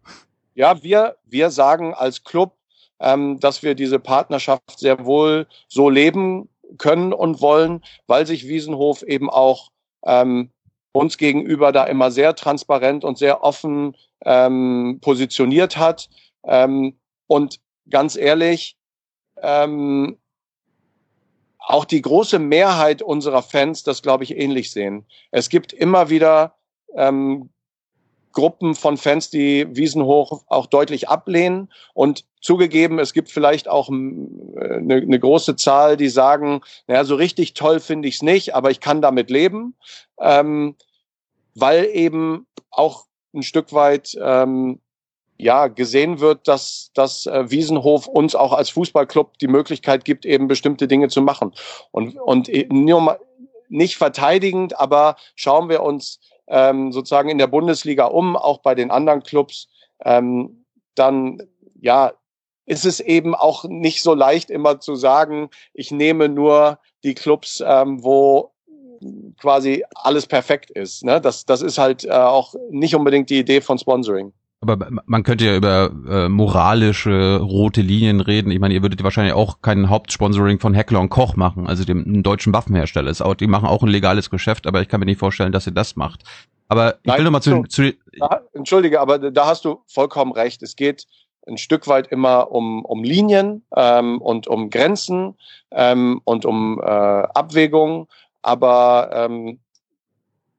Ja, wir, wir sagen als Club, ähm, dass wir diese Partnerschaft sehr wohl so leben können und wollen, weil sich Wiesenhof eben auch ähm, uns gegenüber da immer sehr transparent und sehr offen ähm, positioniert hat. Ähm, und ganz ehrlich, ähm, auch die große Mehrheit unserer Fans das, glaube ich, ähnlich sehen. Es gibt immer wieder ähm, Gruppen von Fans, die Wiesenhoch auch deutlich ablehnen. Und zugegeben, es gibt vielleicht auch eine, eine große Zahl, die sagen, naja, so richtig toll finde ich es nicht, aber ich kann damit leben, ähm, weil eben auch ein Stück weit ähm, ja gesehen wird, dass dass äh, Wiesenhof uns auch als Fußballclub die Möglichkeit gibt, eben bestimmte Dinge zu machen und und mal nicht verteidigend, aber schauen wir uns ähm, sozusagen in der Bundesliga um, auch bei den anderen Clubs, ähm, dann ja ist es eben auch nicht so leicht immer zu sagen, ich nehme nur die Clubs, ähm, wo quasi alles perfekt ist. Ne? Das, das ist halt äh, auch nicht unbedingt die Idee von Sponsoring. Aber man könnte ja über äh, moralische rote Linien reden. Ich meine, ihr würdet wahrscheinlich auch kein Hauptsponsoring von Heckler und Koch machen, also dem deutschen Waffenhersteller. Ist auch, die machen auch ein legales Geschäft, aber ich kann mir nicht vorstellen, dass ihr das macht. Aber ich Nein, will nochmal zu, zu da, Entschuldige, aber da hast du vollkommen recht. Es geht ein Stück weit immer um, um Linien ähm, und um Grenzen ähm, und um äh, Abwägungen. Aber ähm,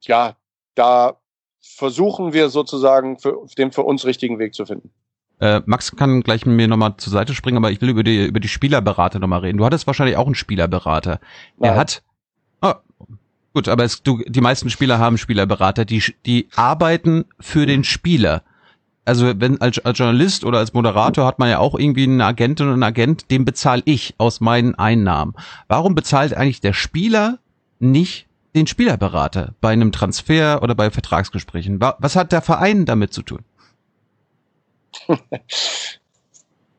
ja, da versuchen wir sozusagen für, den für uns richtigen Weg zu finden. Äh, Max kann gleich mit mir nochmal zur Seite springen, aber ich will über die, über die Spielerberater nochmal reden. Du hattest wahrscheinlich auch einen Spielerberater. Nein. Er hat. Oh, gut, aber es, du, die meisten Spieler haben Spielerberater, die, die arbeiten für den Spieler. Also wenn als, als Journalist oder als Moderator hat man ja auch irgendwie einen Agentin und einen Agent, dem bezahle ich aus meinen Einnahmen. Warum bezahlt eigentlich der Spieler nicht den Spielerberater bei einem Transfer oder bei Vertragsgesprächen? Was hat der Verein damit zu tun?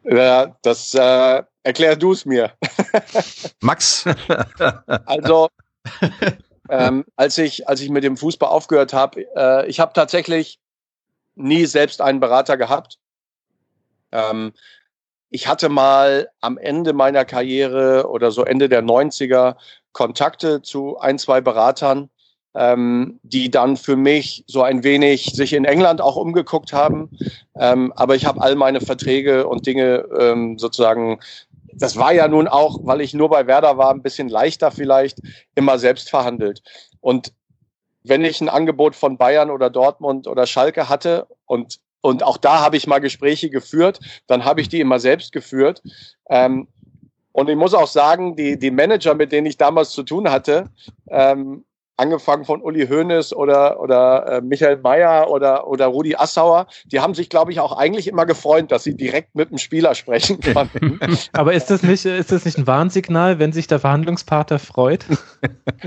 ja, das äh, erklär du es mir. Max. also ähm, als ich als ich mit dem Fußball aufgehört habe, äh, ich habe tatsächlich nie selbst einen Berater gehabt. Ähm, ich hatte mal am Ende meiner Karriere oder so Ende der 90er Kontakte zu ein, zwei Beratern, ähm, die dann für mich so ein wenig sich in England auch umgeguckt haben. Ähm, aber ich habe all meine Verträge und Dinge ähm, sozusagen, das war ja nun auch, weil ich nur bei Werder war, ein bisschen leichter vielleicht, immer selbst verhandelt. Und wenn ich ein Angebot von Bayern oder Dortmund oder Schalke hatte und und auch da habe ich mal Gespräche geführt, dann habe ich die immer selbst geführt. Ähm, und ich muss auch sagen, die, die Manager, mit denen ich damals zu tun hatte, ähm, angefangen von Uli Hoeneß oder, oder äh, Michael Mayer oder, oder Rudi Assauer, die haben sich, glaube ich, auch eigentlich immer gefreut, dass sie direkt mit dem Spieler sprechen konnten. Aber ist das nicht, ist das nicht ein Warnsignal, wenn sich der Verhandlungspartner freut?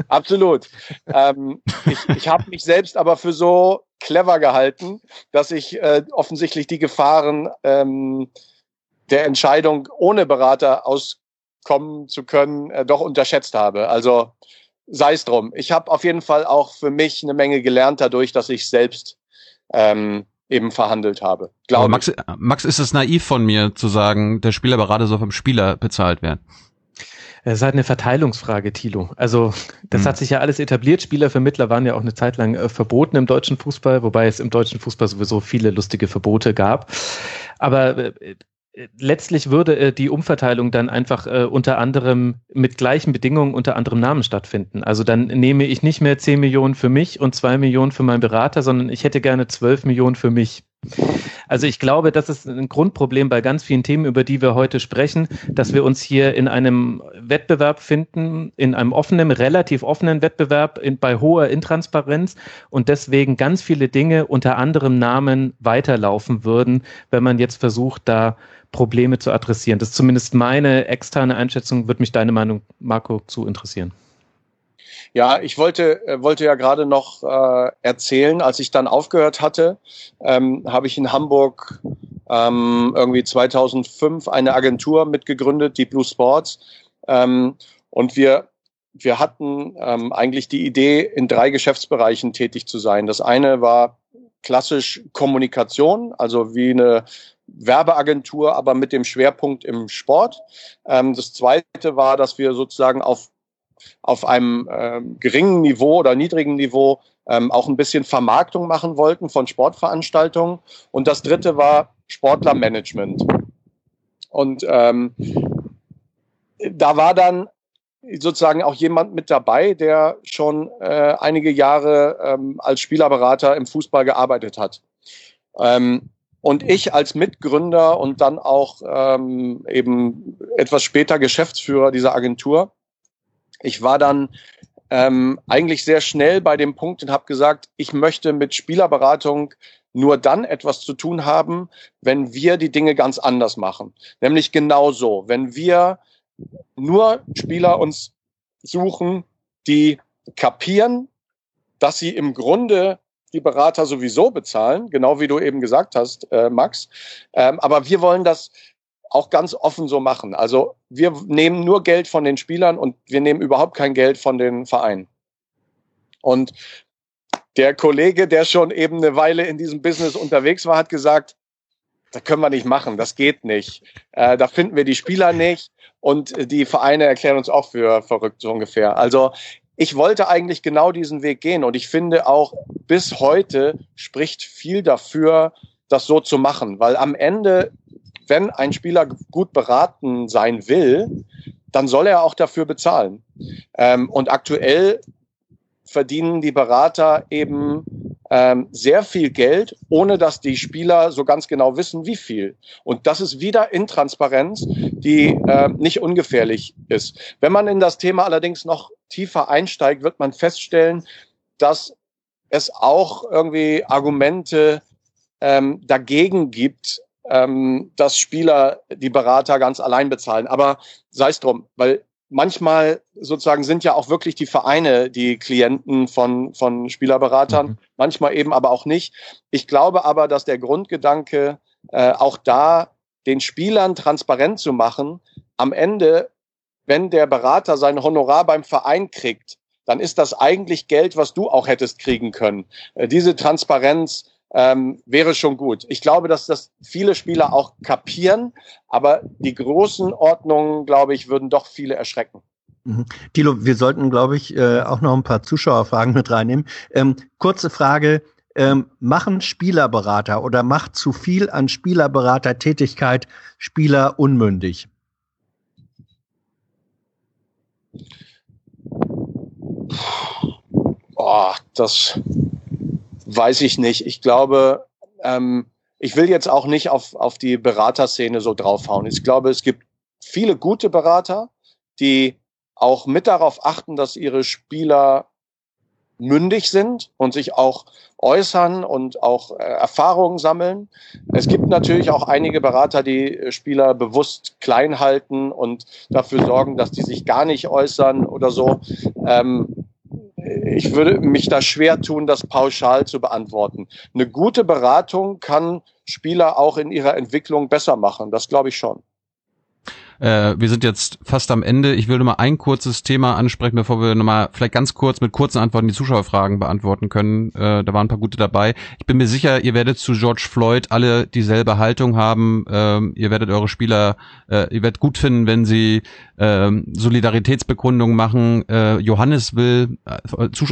Absolut. Ähm, ich ich habe mich selbst aber für so clever gehalten, dass ich äh, offensichtlich die Gefahren ähm, der Entscheidung ohne Berater aus kommen zu können, äh, doch unterschätzt habe. Also sei es drum. Ich habe auf jeden Fall auch für mich eine Menge gelernt dadurch, dass ich selbst ähm, eben verhandelt habe. Glaube Max, Max, ist es naiv von mir zu sagen, der Spielerberater soll vom Spieler bezahlt werden? Es ist halt eine Verteilungsfrage, Thilo. Also das hm. hat sich ja alles etabliert. Spielervermittler waren ja auch eine Zeit lang äh, verboten im deutschen Fußball, wobei es im deutschen Fußball sowieso viele lustige Verbote gab. Aber äh, letztlich würde äh, die Umverteilung dann einfach äh, unter anderem mit gleichen Bedingungen unter anderem Namen stattfinden. Also dann nehme ich nicht mehr 10 Millionen für mich und 2 Millionen für meinen Berater, sondern ich hätte gerne 12 Millionen für mich. Also ich glaube, das ist ein Grundproblem bei ganz vielen Themen, über die wir heute sprechen, dass wir uns hier in einem Wettbewerb finden, in einem offenen, relativ offenen Wettbewerb in, bei hoher Intransparenz und deswegen ganz viele Dinge unter anderem Namen weiterlaufen würden, wenn man jetzt versucht, da Probleme zu adressieren. Das ist zumindest meine externe Einschätzung, würde mich deine Meinung, Marco, zu interessieren. Ja, ich wollte, äh, wollte ja gerade noch äh, erzählen, als ich dann aufgehört hatte, ähm, habe ich in Hamburg ähm, irgendwie 2005 eine Agentur mitgegründet, die Blue Sports. Ähm, und wir, wir hatten ähm, eigentlich die Idee, in drei Geschäftsbereichen tätig zu sein. Das eine war klassisch Kommunikation, also wie eine Werbeagentur, aber mit dem Schwerpunkt im Sport. Ähm, das zweite war, dass wir sozusagen auf, auf einem äh, geringen Niveau oder niedrigen Niveau ähm, auch ein bisschen Vermarktung machen wollten von Sportveranstaltungen. Und das dritte war Sportlermanagement. Und ähm, da war dann sozusagen auch jemand mit dabei, der schon äh, einige Jahre ähm, als Spielerberater im Fußball gearbeitet hat. Ähm, und ich als Mitgründer und dann auch ähm, eben etwas später Geschäftsführer dieser Agentur, ich war dann ähm, eigentlich sehr schnell bei dem Punkt und habe gesagt, ich möchte mit Spielerberatung nur dann etwas zu tun haben, wenn wir die Dinge ganz anders machen. Nämlich genauso, wenn wir nur Spieler uns suchen, die kapieren, dass sie im Grunde die Berater sowieso bezahlen, genau wie du eben gesagt hast, äh, Max. Ähm, aber wir wollen das auch ganz offen so machen. Also wir nehmen nur Geld von den Spielern und wir nehmen überhaupt kein Geld von den Vereinen. Und der Kollege, der schon eben eine Weile in diesem Business unterwegs war, hat gesagt, das können wir nicht machen, das geht nicht. Äh, da finden wir die Spieler nicht und die Vereine erklären uns auch für verrückt so ungefähr. Also ich wollte eigentlich genau diesen Weg gehen und ich finde auch bis heute spricht viel dafür, das so zu machen, weil am Ende, wenn ein Spieler gut beraten sein will, dann soll er auch dafür bezahlen. Ähm, und aktuell verdienen die Berater eben ähm, sehr viel Geld, ohne dass die Spieler so ganz genau wissen, wie viel. Und das ist wieder Intransparenz, die äh, nicht ungefährlich ist. Wenn man in das Thema allerdings noch tiefer einsteigt, wird man feststellen, dass es auch irgendwie Argumente ähm, dagegen gibt, ähm, dass Spieler die Berater ganz allein bezahlen. Aber sei es drum, weil manchmal sozusagen sind ja auch wirklich die Vereine die Klienten von, von Spielerberatern, mhm. manchmal eben aber auch nicht. Ich glaube aber, dass der Grundgedanke äh, auch da den Spielern transparent zu machen, am Ende, wenn der Berater sein Honorar beim Verein kriegt, dann ist das eigentlich Geld, was du auch hättest kriegen können. Äh, diese Transparenz ähm, wäre schon gut. Ich glaube, dass das viele Spieler auch kapieren, aber die großen Ordnungen, glaube ich, würden doch viele erschrecken. Mhm. Thilo, wir sollten, glaube ich, äh, auch noch ein paar Zuschauerfragen mit reinnehmen. Ähm, kurze Frage. Ähm, machen Spielerberater oder macht zu viel an Spielerberatertätigkeit Spieler unmündig? Boah, das weiß ich nicht. Ich glaube, ähm, ich will jetzt auch nicht auf, auf die Beraterszene so draufhauen. Ich glaube, es gibt viele gute Berater, die auch mit darauf achten, dass ihre Spieler mündig sind und sich auch äußern und auch äh, Erfahrungen sammeln. Es gibt natürlich auch einige Berater, die Spieler bewusst klein halten und dafür sorgen, dass die sich gar nicht äußern oder so. Ähm, ich würde mich da schwer tun, das pauschal zu beantworten. Eine gute Beratung kann Spieler auch in ihrer Entwicklung besser machen. Das glaube ich schon. Äh, wir sind jetzt fast am Ende. Ich will nur mal ein kurzes Thema ansprechen, bevor wir nochmal vielleicht ganz kurz mit kurzen Antworten die Zuschauerfragen beantworten können. Äh, da waren ein paar gute dabei. Ich bin mir sicher, ihr werdet zu George Floyd alle dieselbe Haltung haben. Ähm, ihr werdet eure Spieler, äh, ihr werdet gut finden, wenn sie ähm, Solidaritätsbekundungen machen. Äh, Johannes will äh,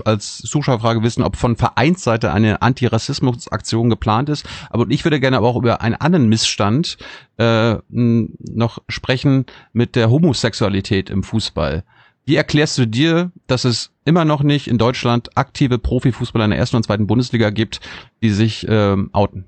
als Zuschauerfrage wissen, ob von Vereinsseite eine Antirassismusaktion geplant ist. Aber ich würde gerne aber auch über einen anderen Missstand äh, noch sprechen mit der Homosexualität im Fußball. Wie erklärst du dir, dass es immer noch nicht in Deutschland aktive Profifußballer in der ersten und zweiten Bundesliga gibt, die sich ähm, outen?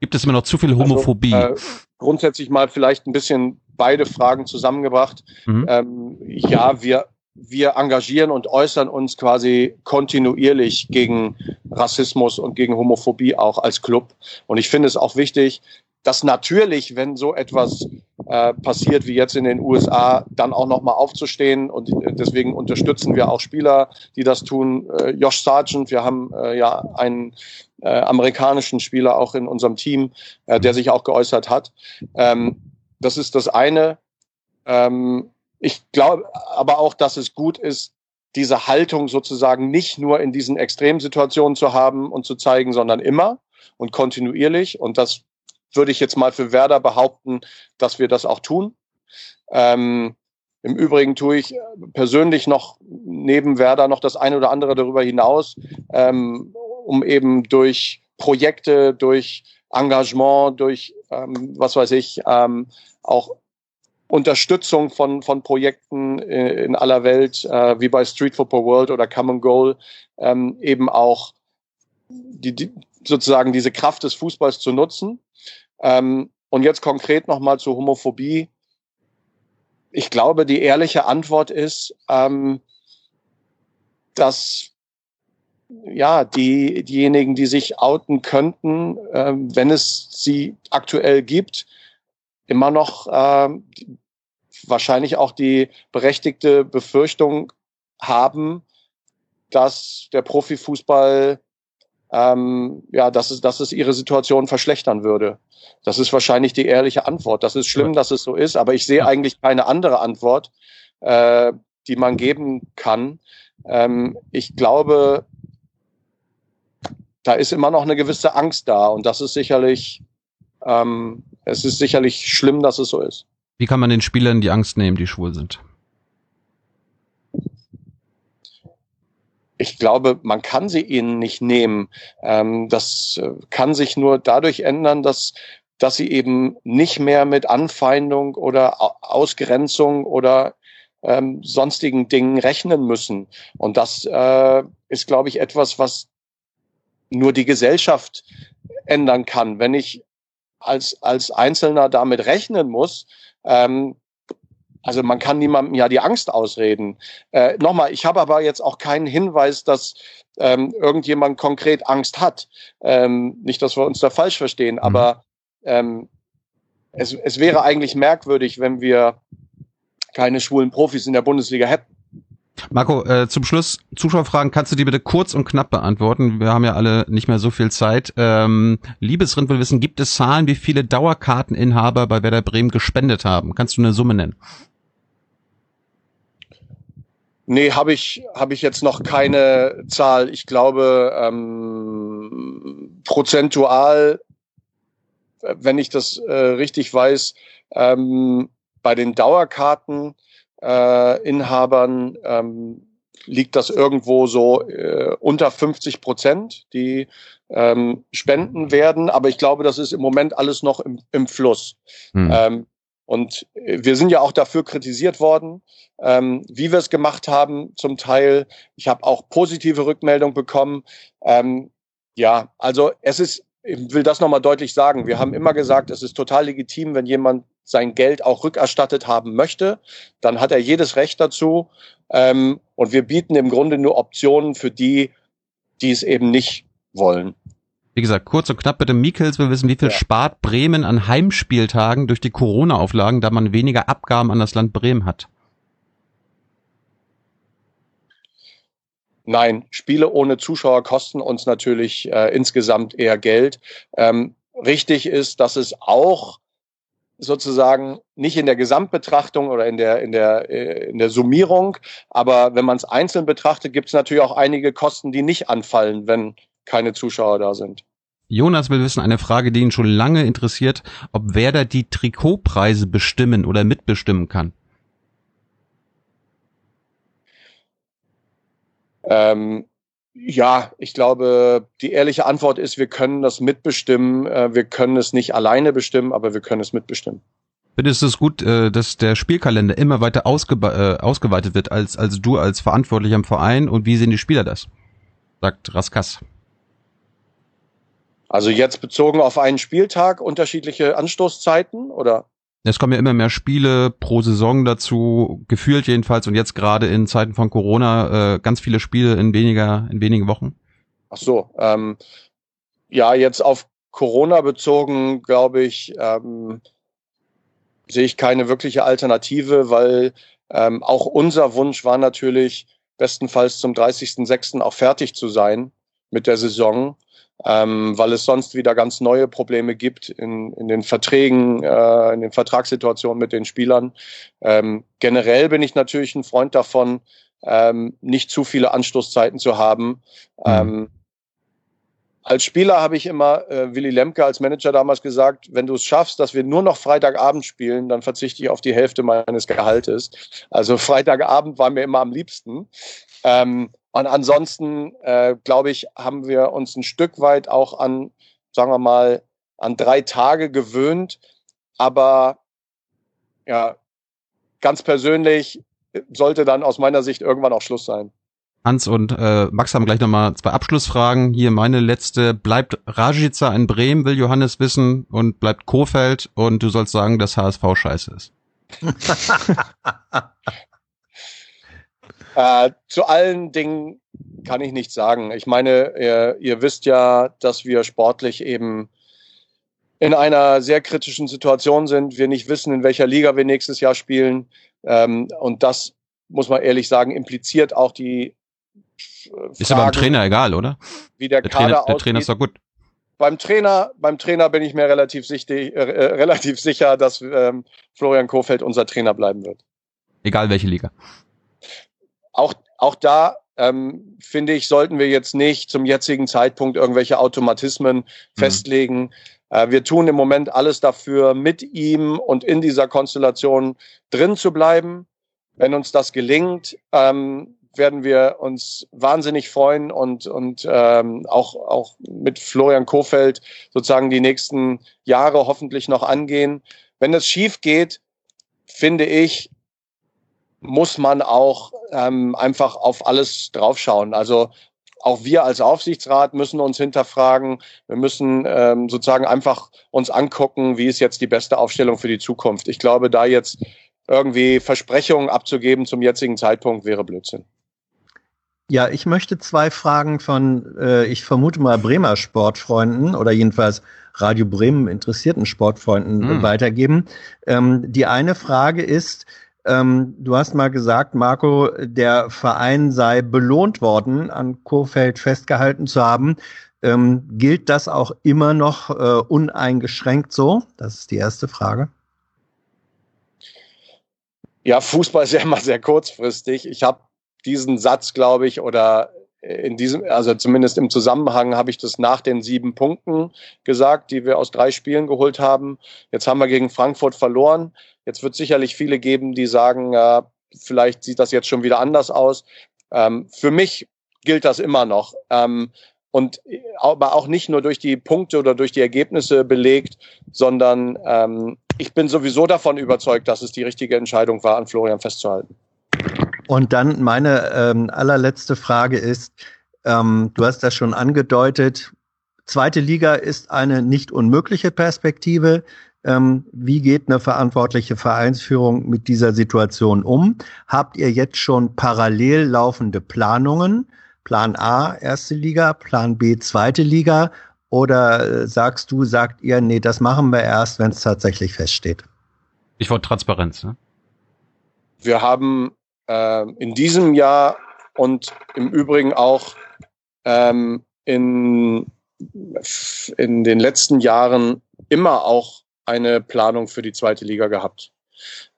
Gibt es immer noch zu viel also, Homophobie? Also, äh, grundsätzlich mal vielleicht ein bisschen beide Fragen zusammengebracht. Mhm. Ähm, ja, wir wir engagieren und äußern uns quasi kontinuierlich gegen Rassismus und gegen Homophobie auch als Club. Und ich finde es auch wichtig, dass natürlich, wenn so etwas äh, passiert wie jetzt in den USA, dann auch nochmal aufzustehen. Und deswegen unterstützen wir auch Spieler, die das tun. Äh, Josh Sargent, wir haben äh, ja einen äh, amerikanischen Spieler auch in unserem Team, äh, der sich auch geäußert hat. Ähm, das ist das eine. Ähm, ich glaube aber auch, dass es gut ist, diese Haltung sozusagen nicht nur in diesen Extremsituationen zu haben und zu zeigen, sondern immer und kontinuierlich. Und das würde ich jetzt mal für Werder behaupten, dass wir das auch tun. Ähm, Im Übrigen tue ich persönlich noch neben Werder noch das eine oder andere darüber hinaus, ähm, um eben durch Projekte, durch Engagement, durch ähm, was weiß ich, ähm, auch Unterstützung von, von Projekten äh, in aller Welt, äh, wie bei Street Football World oder Common Goal, ähm, eben auch die, die, sozusagen diese Kraft des Fußballs zu nutzen. Ähm, und jetzt konkret nochmal zur Homophobie. Ich glaube, die ehrliche Antwort ist, ähm, dass ja, die, diejenigen, die sich outen könnten, äh, wenn es sie aktuell gibt, immer noch äh, wahrscheinlich auch die berechtigte Befürchtung haben, dass der Profifußball ähm, ja, dass es, dass es ihre Situation verschlechtern würde. Das ist wahrscheinlich die ehrliche Antwort. Das ist schlimm, dass es so ist, aber ich sehe eigentlich keine andere Antwort. Äh, die man geben kann. Ähm, ich glaube, da ist immer noch eine gewisse Angst da und das ist sicherlich, ähm, es ist sicherlich schlimm, dass es so ist. Wie kann man den Spielern die Angst nehmen, die schwul sind? Ich glaube, man kann sie ihnen nicht nehmen. Ähm, das äh, kann sich nur dadurch ändern, dass dass sie eben nicht mehr mit Anfeindung oder Ausgrenzung oder ähm, sonstigen Dingen rechnen müssen. Und das äh, ist, glaube ich, etwas, was nur die Gesellschaft ändern kann. Wenn ich als, als Einzelner damit rechnen muss, ähm, also man kann niemandem ja die Angst ausreden. Äh, Nochmal, ich habe aber jetzt auch keinen Hinweis, dass ähm, irgendjemand konkret Angst hat. Ähm, nicht, dass wir uns da falsch verstehen, mhm. aber ähm, es, es wäre eigentlich merkwürdig, wenn wir keine schwulen Profis in der Bundesliga hätten. Marco, äh, zum Schluss Zuschauerfragen kannst du die bitte kurz und knapp beantworten. Wir haben ja alle nicht mehr so viel Zeit. Ähm, Liebesrind will wissen, gibt es Zahlen, wie viele Dauerkarteninhaber bei Werder Bremen gespendet haben? Kannst du eine Summe nennen? Nee, habe ich, hab ich jetzt noch keine Zahl. Ich glaube, ähm, prozentual wenn ich das äh, richtig weiß, ähm, bei den Dauerkarteninhabern äh, ähm, liegt das irgendwo so äh, unter 50 Prozent, die ähm, spenden werden. Aber ich glaube, das ist im Moment alles noch im, im Fluss. Hm. Ähm, und wir sind ja auch dafür kritisiert worden, ähm, wie wir es gemacht haben zum Teil. Ich habe auch positive Rückmeldung bekommen. Ähm, ja, also es ist ich will das nochmal deutlich sagen. Wir haben immer gesagt, es ist total legitim, wenn jemand sein Geld auch rückerstattet haben möchte, dann hat er jedes Recht dazu. Ähm, und wir bieten im Grunde nur Optionen für die, die es eben nicht wollen. Wie gesagt, kurz und knapp bitte. Mikkels will wissen, wie viel ja. spart Bremen an Heimspieltagen durch die Corona-Auflagen, da man weniger Abgaben an das Land Bremen hat? Nein, Spiele ohne Zuschauer kosten uns natürlich äh, insgesamt eher Geld. Ähm, richtig ist, dass es auch sozusagen nicht in der Gesamtbetrachtung oder in der in der äh, in der Summierung, aber wenn man es einzeln betrachtet, gibt es natürlich auch einige Kosten, die nicht anfallen, wenn keine Zuschauer da sind. Jonas will wissen, eine Frage, die ihn schon lange interessiert, ob Werder die Trikotpreise bestimmen oder mitbestimmen kann. Ähm, ja, ich glaube, die ehrliche Antwort ist, wir können das mitbestimmen. Äh, wir können es nicht alleine bestimmen, aber wir können es mitbestimmen. Findest du es gut, äh, dass der Spielkalender immer weiter ausge äh, ausgeweitet wird als, als du als Verantwortlicher im Verein und wie sehen die Spieler das? Sagt Raskas. Also jetzt bezogen auf einen Spieltag unterschiedliche Anstoßzeiten oder? Es kommen ja immer mehr Spiele pro Saison dazu, gefühlt jedenfalls und jetzt gerade in Zeiten von Corona äh, ganz viele Spiele in weniger, in wenigen Wochen. Ach so, ähm, ja, jetzt auf Corona bezogen, glaube ich, ähm, sehe ich keine wirkliche Alternative, weil ähm, auch unser Wunsch war natürlich, bestenfalls zum 30.06. auch fertig zu sein mit der Saison ähm, weil es sonst wieder ganz neue Probleme gibt in, in den Verträgen, äh, in den Vertragssituationen mit den Spielern. Ähm, generell bin ich natürlich ein Freund davon, ähm, nicht zu viele Anstoßzeiten zu haben. Mhm. Ähm, als Spieler habe ich immer äh, Willy Lemke als Manager damals gesagt, wenn du es schaffst, dass wir nur noch Freitagabend spielen, dann verzichte ich auf die Hälfte meines Gehaltes. Also Freitagabend war mir immer am liebsten. Ähm, und ansonsten, äh, glaube ich, haben wir uns ein Stück weit auch an, sagen wir mal, an drei Tage gewöhnt. Aber ja, ganz persönlich sollte dann aus meiner Sicht irgendwann auch Schluss sein. Hans und äh, Max haben gleich nochmal zwei Abschlussfragen. Hier meine letzte. Bleibt Rajica in Bremen, will Johannes wissen, und bleibt Kofeld und du sollst sagen, dass HSV scheiße ist. Äh, zu allen Dingen kann ich nichts sagen. Ich meine, ihr, ihr wisst ja, dass wir sportlich eben in einer sehr kritischen Situation sind. Wir nicht wissen, in welcher Liga wir nächstes Jahr spielen. Ähm, und das, muss man ehrlich sagen, impliziert auch die Fragen, Ist aber beim Trainer egal, oder? Wie der, der Kader Trainer, der Trainer ist doch gut. Beim Trainer, beim Trainer bin ich mir relativ, sichtig, äh, relativ sicher, dass ähm, Florian Kofeld unser Trainer bleiben wird. Egal welche Liga. Auch, auch da ähm, finde ich, sollten wir jetzt nicht zum jetzigen Zeitpunkt irgendwelche Automatismen mhm. festlegen. Äh, wir tun im Moment alles dafür, mit ihm und in dieser Konstellation drin zu bleiben. Wenn uns das gelingt, ähm, werden wir uns wahnsinnig freuen und, und ähm, auch, auch mit Florian Kofeld sozusagen die nächsten Jahre hoffentlich noch angehen. Wenn es schief geht, finde ich, muss man auch ähm, einfach auf alles draufschauen. Also auch wir als Aufsichtsrat müssen uns hinterfragen. Wir müssen ähm, sozusagen einfach uns angucken, wie ist jetzt die beste Aufstellung für die Zukunft. Ich glaube, da jetzt irgendwie Versprechungen abzugeben zum jetzigen Zeitpunkt wäre Blödsinn. Ja, ich möchte zwei Fragen von, äh, ich vermute mal, Bremer Sportfreunden oder jedenfalls Radio Bremen interessierten Sportfreunden mhm. weitergeben. Ähm, die eine Frage ist, ähm, du hast mal gesagt, Marco, der Verein sei belohnt worden, an Kofeld festgehalten zu haben. Ähm, gilt das auch immer noch äh, uneingeschränkt so? Das ist die erste Frage. Ja, Fußball ist ja immer sehr kurzfristig. Ich habe diesen Satz, glaube ich, oder in diesem, also zumindest im Zusammenhang habe ich das nach den sieben Punkten gesagt, die wir aus drei Spielen geholt haben. Jetzt haben wir gegen Frankfurt verloren. Jetzt wird sicherlich viele geben, die sagen, äh, vielleicht sieht das jetzt schon wieder anders aus. Ähm, für mich gilt das immer noch. Ähm, und aber auch nicht nur durch die Punkte oder durch die Ergebnisse belegt, sondern ähm, ich bin sowieso davon überzeugt, dass es die richtige Entscheidung war, an Florian festzuhalten. Und dann meine ähm, allerletzte Frage ist, ähm, du hast das schon angedeutet, zweite Liga ist eine nicht unmögliche Perspektive. Ähm, wie geht eine verantwortliche Vereinsführung mit dieser Situation um? Habt ihr jetzt schon parallel laufende Planungen? Plan A, erste Liga, Plan B, zweite Liga? Oder äh, sagst du, sagt ihr, nee, das machen wir erst, wenn es tatsächlich feststeht? Ich wollte Transparenz. Ne? Wir haben äh, in diesem Jahr und im Übrigen auch ähm, in, in den letzten Jahren immer auch eine Planung für die zweite Liga gehabt.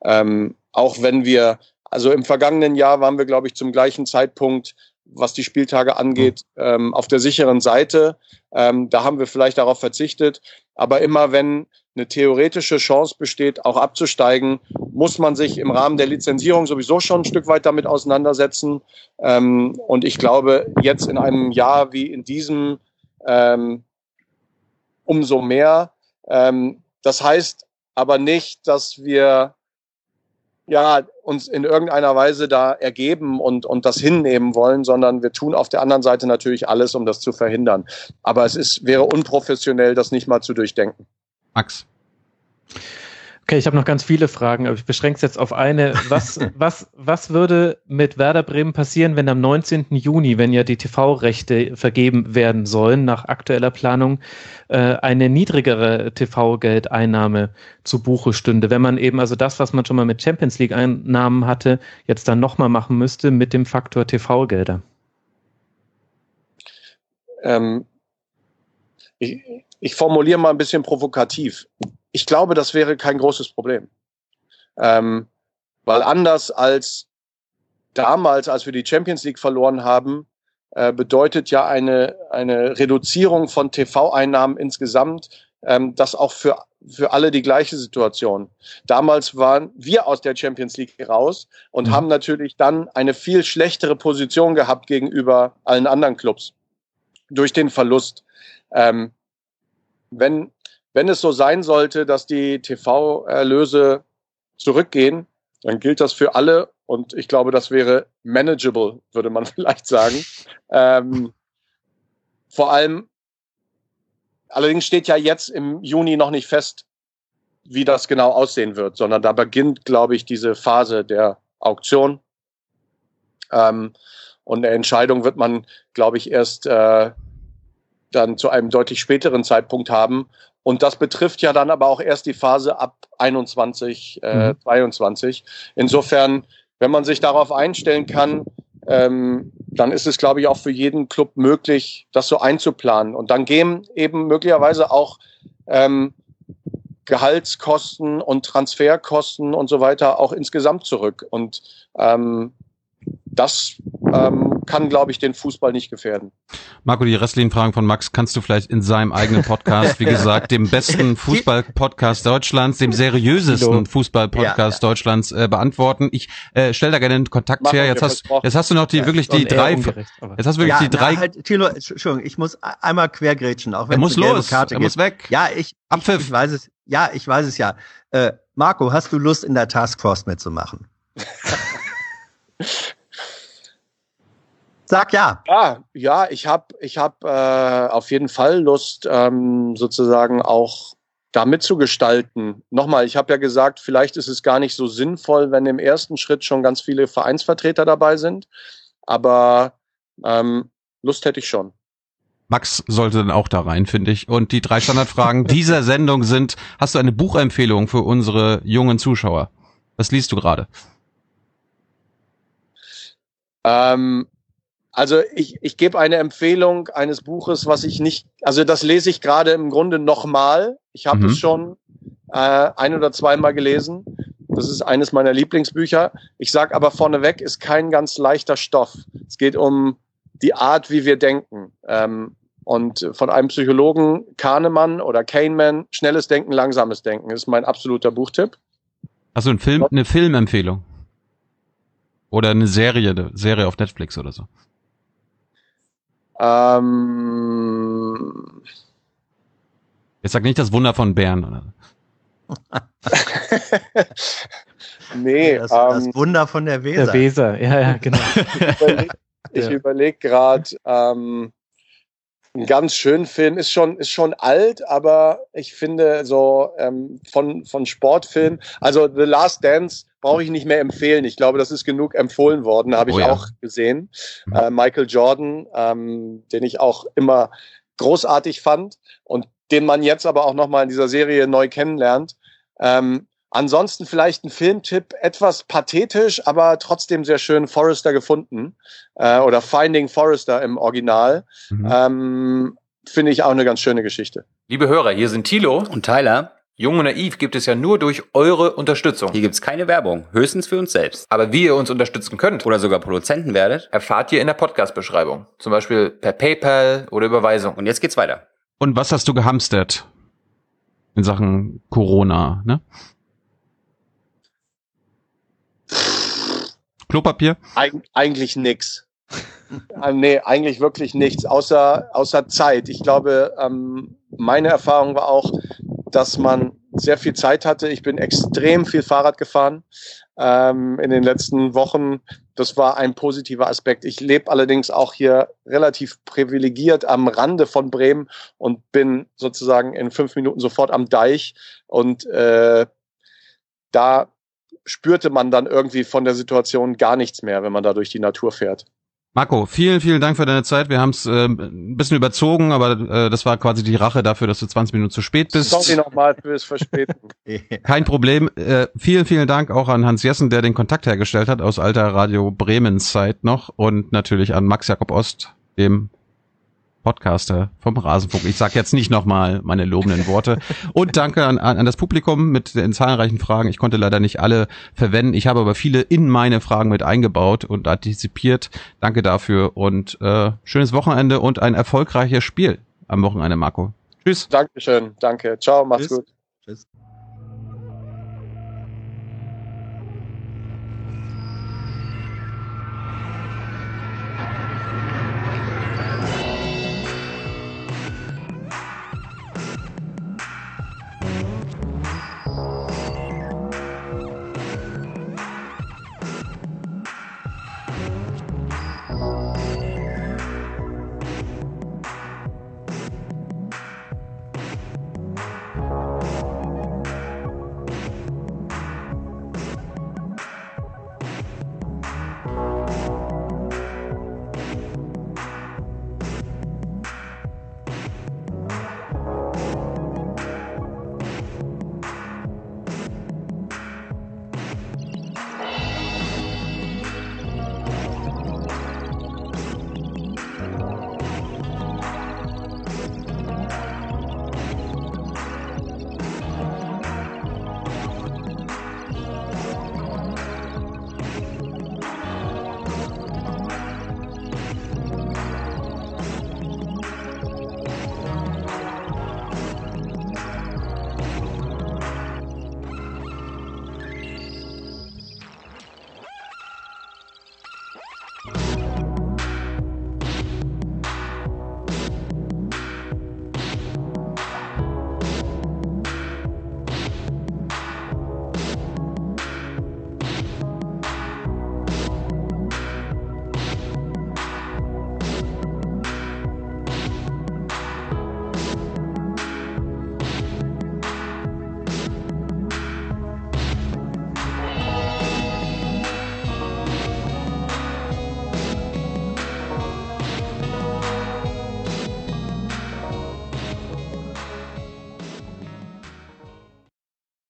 Ähm, auch wenn wir, also im vergangenen Jahr waren wir, glaube ich, zum gleichen Zeitpunkt, was die Spieltage angeht, ähm, auf der sicheren Seite. Ähm, da haben wir vielleicht darauf verzichtet. Aber immer wenn eine theoretische Chance besteht, auch abzusteigen, muss man sich im Rahmen der Lizenzierung sowieso schon ein Stück weit damit auseinandersetzen. Ähm, und ich glaube, jetzt in einem Jahr wie in diesem ähm, umso mehr. Ähm, das heißt aber nicht, dass wir ja, uns in irgendeiner Weise da ergeben und, und das hinnehmen wollen, sondern wir tun auf der anderen Seite natürlich alles, um das zu verhindern. Aber es ist, wäre unprofessionell, das nicht mal zu durchdenken. Max. Okay, ich habe noch ganz viele Fragen, aber ich beschränke es jetzt auf eine. Was, was, was würde mit Werder Bremen passieren, wenn am 19. Juni, wenn ja die TV-Rechte vergeben werden sollen, nach aktueller Planung, äh, eine niedrigere TV-Geldeinnahme zu Buche stünde? Wenn man eben also das, was man schon mal mit Champions League-Einnahmen hatte, jetzt dann nochmal machen müsste mit dem Faktor TV-Gelder? Ähm, ich, ich formuliere mal ein bisschen provokativ. Ich glaube, das wäre kein großes Problem. Ähm, weil anders als damals, als wir die Champions League verloren haben, äh, bedeutet ja eine, eine Reduzierung von TV-Einnahmen insgesamt, ähm, das auch für, für alle die gleiche Situation. Damals waren wir aus der Champions League raus und mhm. haben natürlich dann eine viel schlechtere Position gehabt gegenüber allen anderen Clubs durch den Verlust. Ähm, wenn, wenn es so sein sollte, dass die TV-Erlöse zurückgehen, dann gilt das für alle und ich glaube, das wäre manageable, würde man vielleicht sagen. Ähm, vor allem, allerdings steht ja jetzt im Juni noch nicht fest, wie das genau aussehen wird, sondern da beginnt, glaube ich, diese Phase der Auktion. Ähm, und eine Entscheidung wird man, glaube ich, erst äh, dann zu einem deutlich späteren Zeitpunkt haben. Und das betrifft ja dann aber auch erst die Phase ab 21, äh, mhm. 22. Insofern, wenn man sich darauf einstellen kann, ähm, dann ist es, glaube ich, auch für jeden Club möglich, das so einzuplanen. Und dann gehen eben möglicherweise auch ähm, Gehaltskosten und Transferkosten und so weiter auch insgesamt zurück. Und ähm, das ähm, kann, glaube ich, den Fußball nicht gefährden. Marco, die restlichen Fragen von Max kannst du vielleicht in seinem eigenen Podcast, wie gesagt, dem besten Fußball-Podcast Deutschlands, dem seriösesten Fußball-Podcast ja, Deutschlands äh, beantworten. Ich äh, stelle da gerne einen Kontakt Mach her. Jetzt hast, jetzt hast du noch die ja, wirklich die drei. Jetzt hast du wirklich ja, die drei. Na, halt, Thilo, Entschuldigung, ich muss einmal quergrätschen, auch wenn er muss los. Karte er muss weg. Ja, ich, ich, ich weiß es. Ja, ich weiß es ja. Äh, Marco, hast du Lust in der Taskforce mitzumachen? Sag ja. Ja, ja, ich habe ich hab, äh, auf jeden Fall Lust, ähm, sozusagen auch da mitzugestalten. Nochmal, ich habe ja gesagt, vielleicht ist es gar nicht so sinnvoll, wenn im ersten Schritt schon ganz viele Vereinsvertreter dabei sind. Aber ähm, Lust hätte ich schon. Max sollte dann auch da rein, finde ich. Und die drei Standardfragen dieser Sendung sind, hast du eine Buchempfehlung für unsere jungen Zuschauer? Was liest du gerade? Ähm, also ich, ich gebe eine Empfehlung eines Buches, was ich nicht, also das lese ich gerade im Grunde nochmal. Ich habe mhm. es schon äh, ein oder zweimal gelesen. Das ist eines meiner Lieblingsbücher. Ich sage aber vorneweg, ist kein ganz leichter Stoff. Es geht um die Art, wie wir denken. Ähm, und von einem Psychologen, Kahnemann oder Kahneman, schnelles Denken, langsames Denken, ist mein absoluter Buchtipp. Also ein Film, eine Filmempfehlung. Oder eine Serie, eine Serie auf Netflix oder so. Ähm, Jetzt sag nicht das Wunder von Bern, oder? nee, das, ähm, das, Wunder von der Weser. Der Weser, ja, ja, genau. ich überlege überleg gerade, ähm, ein ganz schönen Film, ist schon, ist schon alt, aber ich finde so ähm, von, von Sportfilm, also The Last Dance brauche ich nicht mehr empfehlen. Ich glaube, das ist genug empfohlen worden, habe ich oh ja. auch gesehen. Mhm. Äh, Michael Jordan, ähm, den ich auch immer großartig fand und den man jetzt aber auch nochmal in dieser Serie neu kennenlernt. Ähm, ansonsten vielleicht ein Filmtipp, etwas pathetisch, aber trotzdem sehr schön, Forrester gefunden äh, oder Finding Forrester im Original. Mhm. Ähm, Finde ich auch eine ganz schöne Geschichte. Liebe Hörer, hier sind Thilo und Tyler. Jung und Naiv gibt es ja nur durch eure Unterstützung. Hier gibt es keine Werbung, höchstens für uns selbst. Aber wie ihr uns unterstützen könnt oder sogar Produzenten werdet, erfahrt ihr in der Podcast-Beschreibung. Zum Beispiel per PayPal oder Überweisung. Und jetzt geht's weiter. Und was hast du gehamstert in Sachen Corona, ne? Klopapier? Eig eigentlich nix. äh, nee, eigentlich wirklich nichts, außer, außer Zeit. Ich glaube, ähm, meine Erfahrung war auch, dass man sehr viel Zeit hatte. Ich bin extrem viel Fahrrad gefahren ähm, in den letzten Wochen. Das war ein positiver Aspekt. Ich lebe allerdings auch hier relativ privilegiert am Rande von Bremen und bin sozusagen in fünf Minuten sofort am Deich. Und äh, da spürte man dann irgendwie von der Situation gar nichts mehr, wenn man da durch die Natur fährt. Marco, vielen, vielen Dank für deine Zeit. Wir haben es äh, ein bisschen überzogen, aber äh, das war quasi die Rache dafür, dass du 20 Minuten zu spät bist. Sorry nochmal fürs Verspäten. Kein Problem. Äh, vielen, vielen Dank auch an Hans Jessen, der den Kontakt hergestellt hat aus alter Radio Bremens Zeit noch und natürlich an Max Jakob Ost, dem Podcaster vom Rasenfunk. Ich sage jetzt nicht nochmal meine lobenden Worte. Und danke an, an das Publikum mit den zahlreichen Fragen. Ich konnte leider nicht alle verwenden. Ich habe aber viele in meine Fragen mit eingebaut und antizipiert. Danke dafür und äh, schönes Wochenende und ein erfolgreiches Spiel am Wochenende, Marco. Tschüss. Dankeschön. Danke. Ciao. Mach's Tschüss. gut.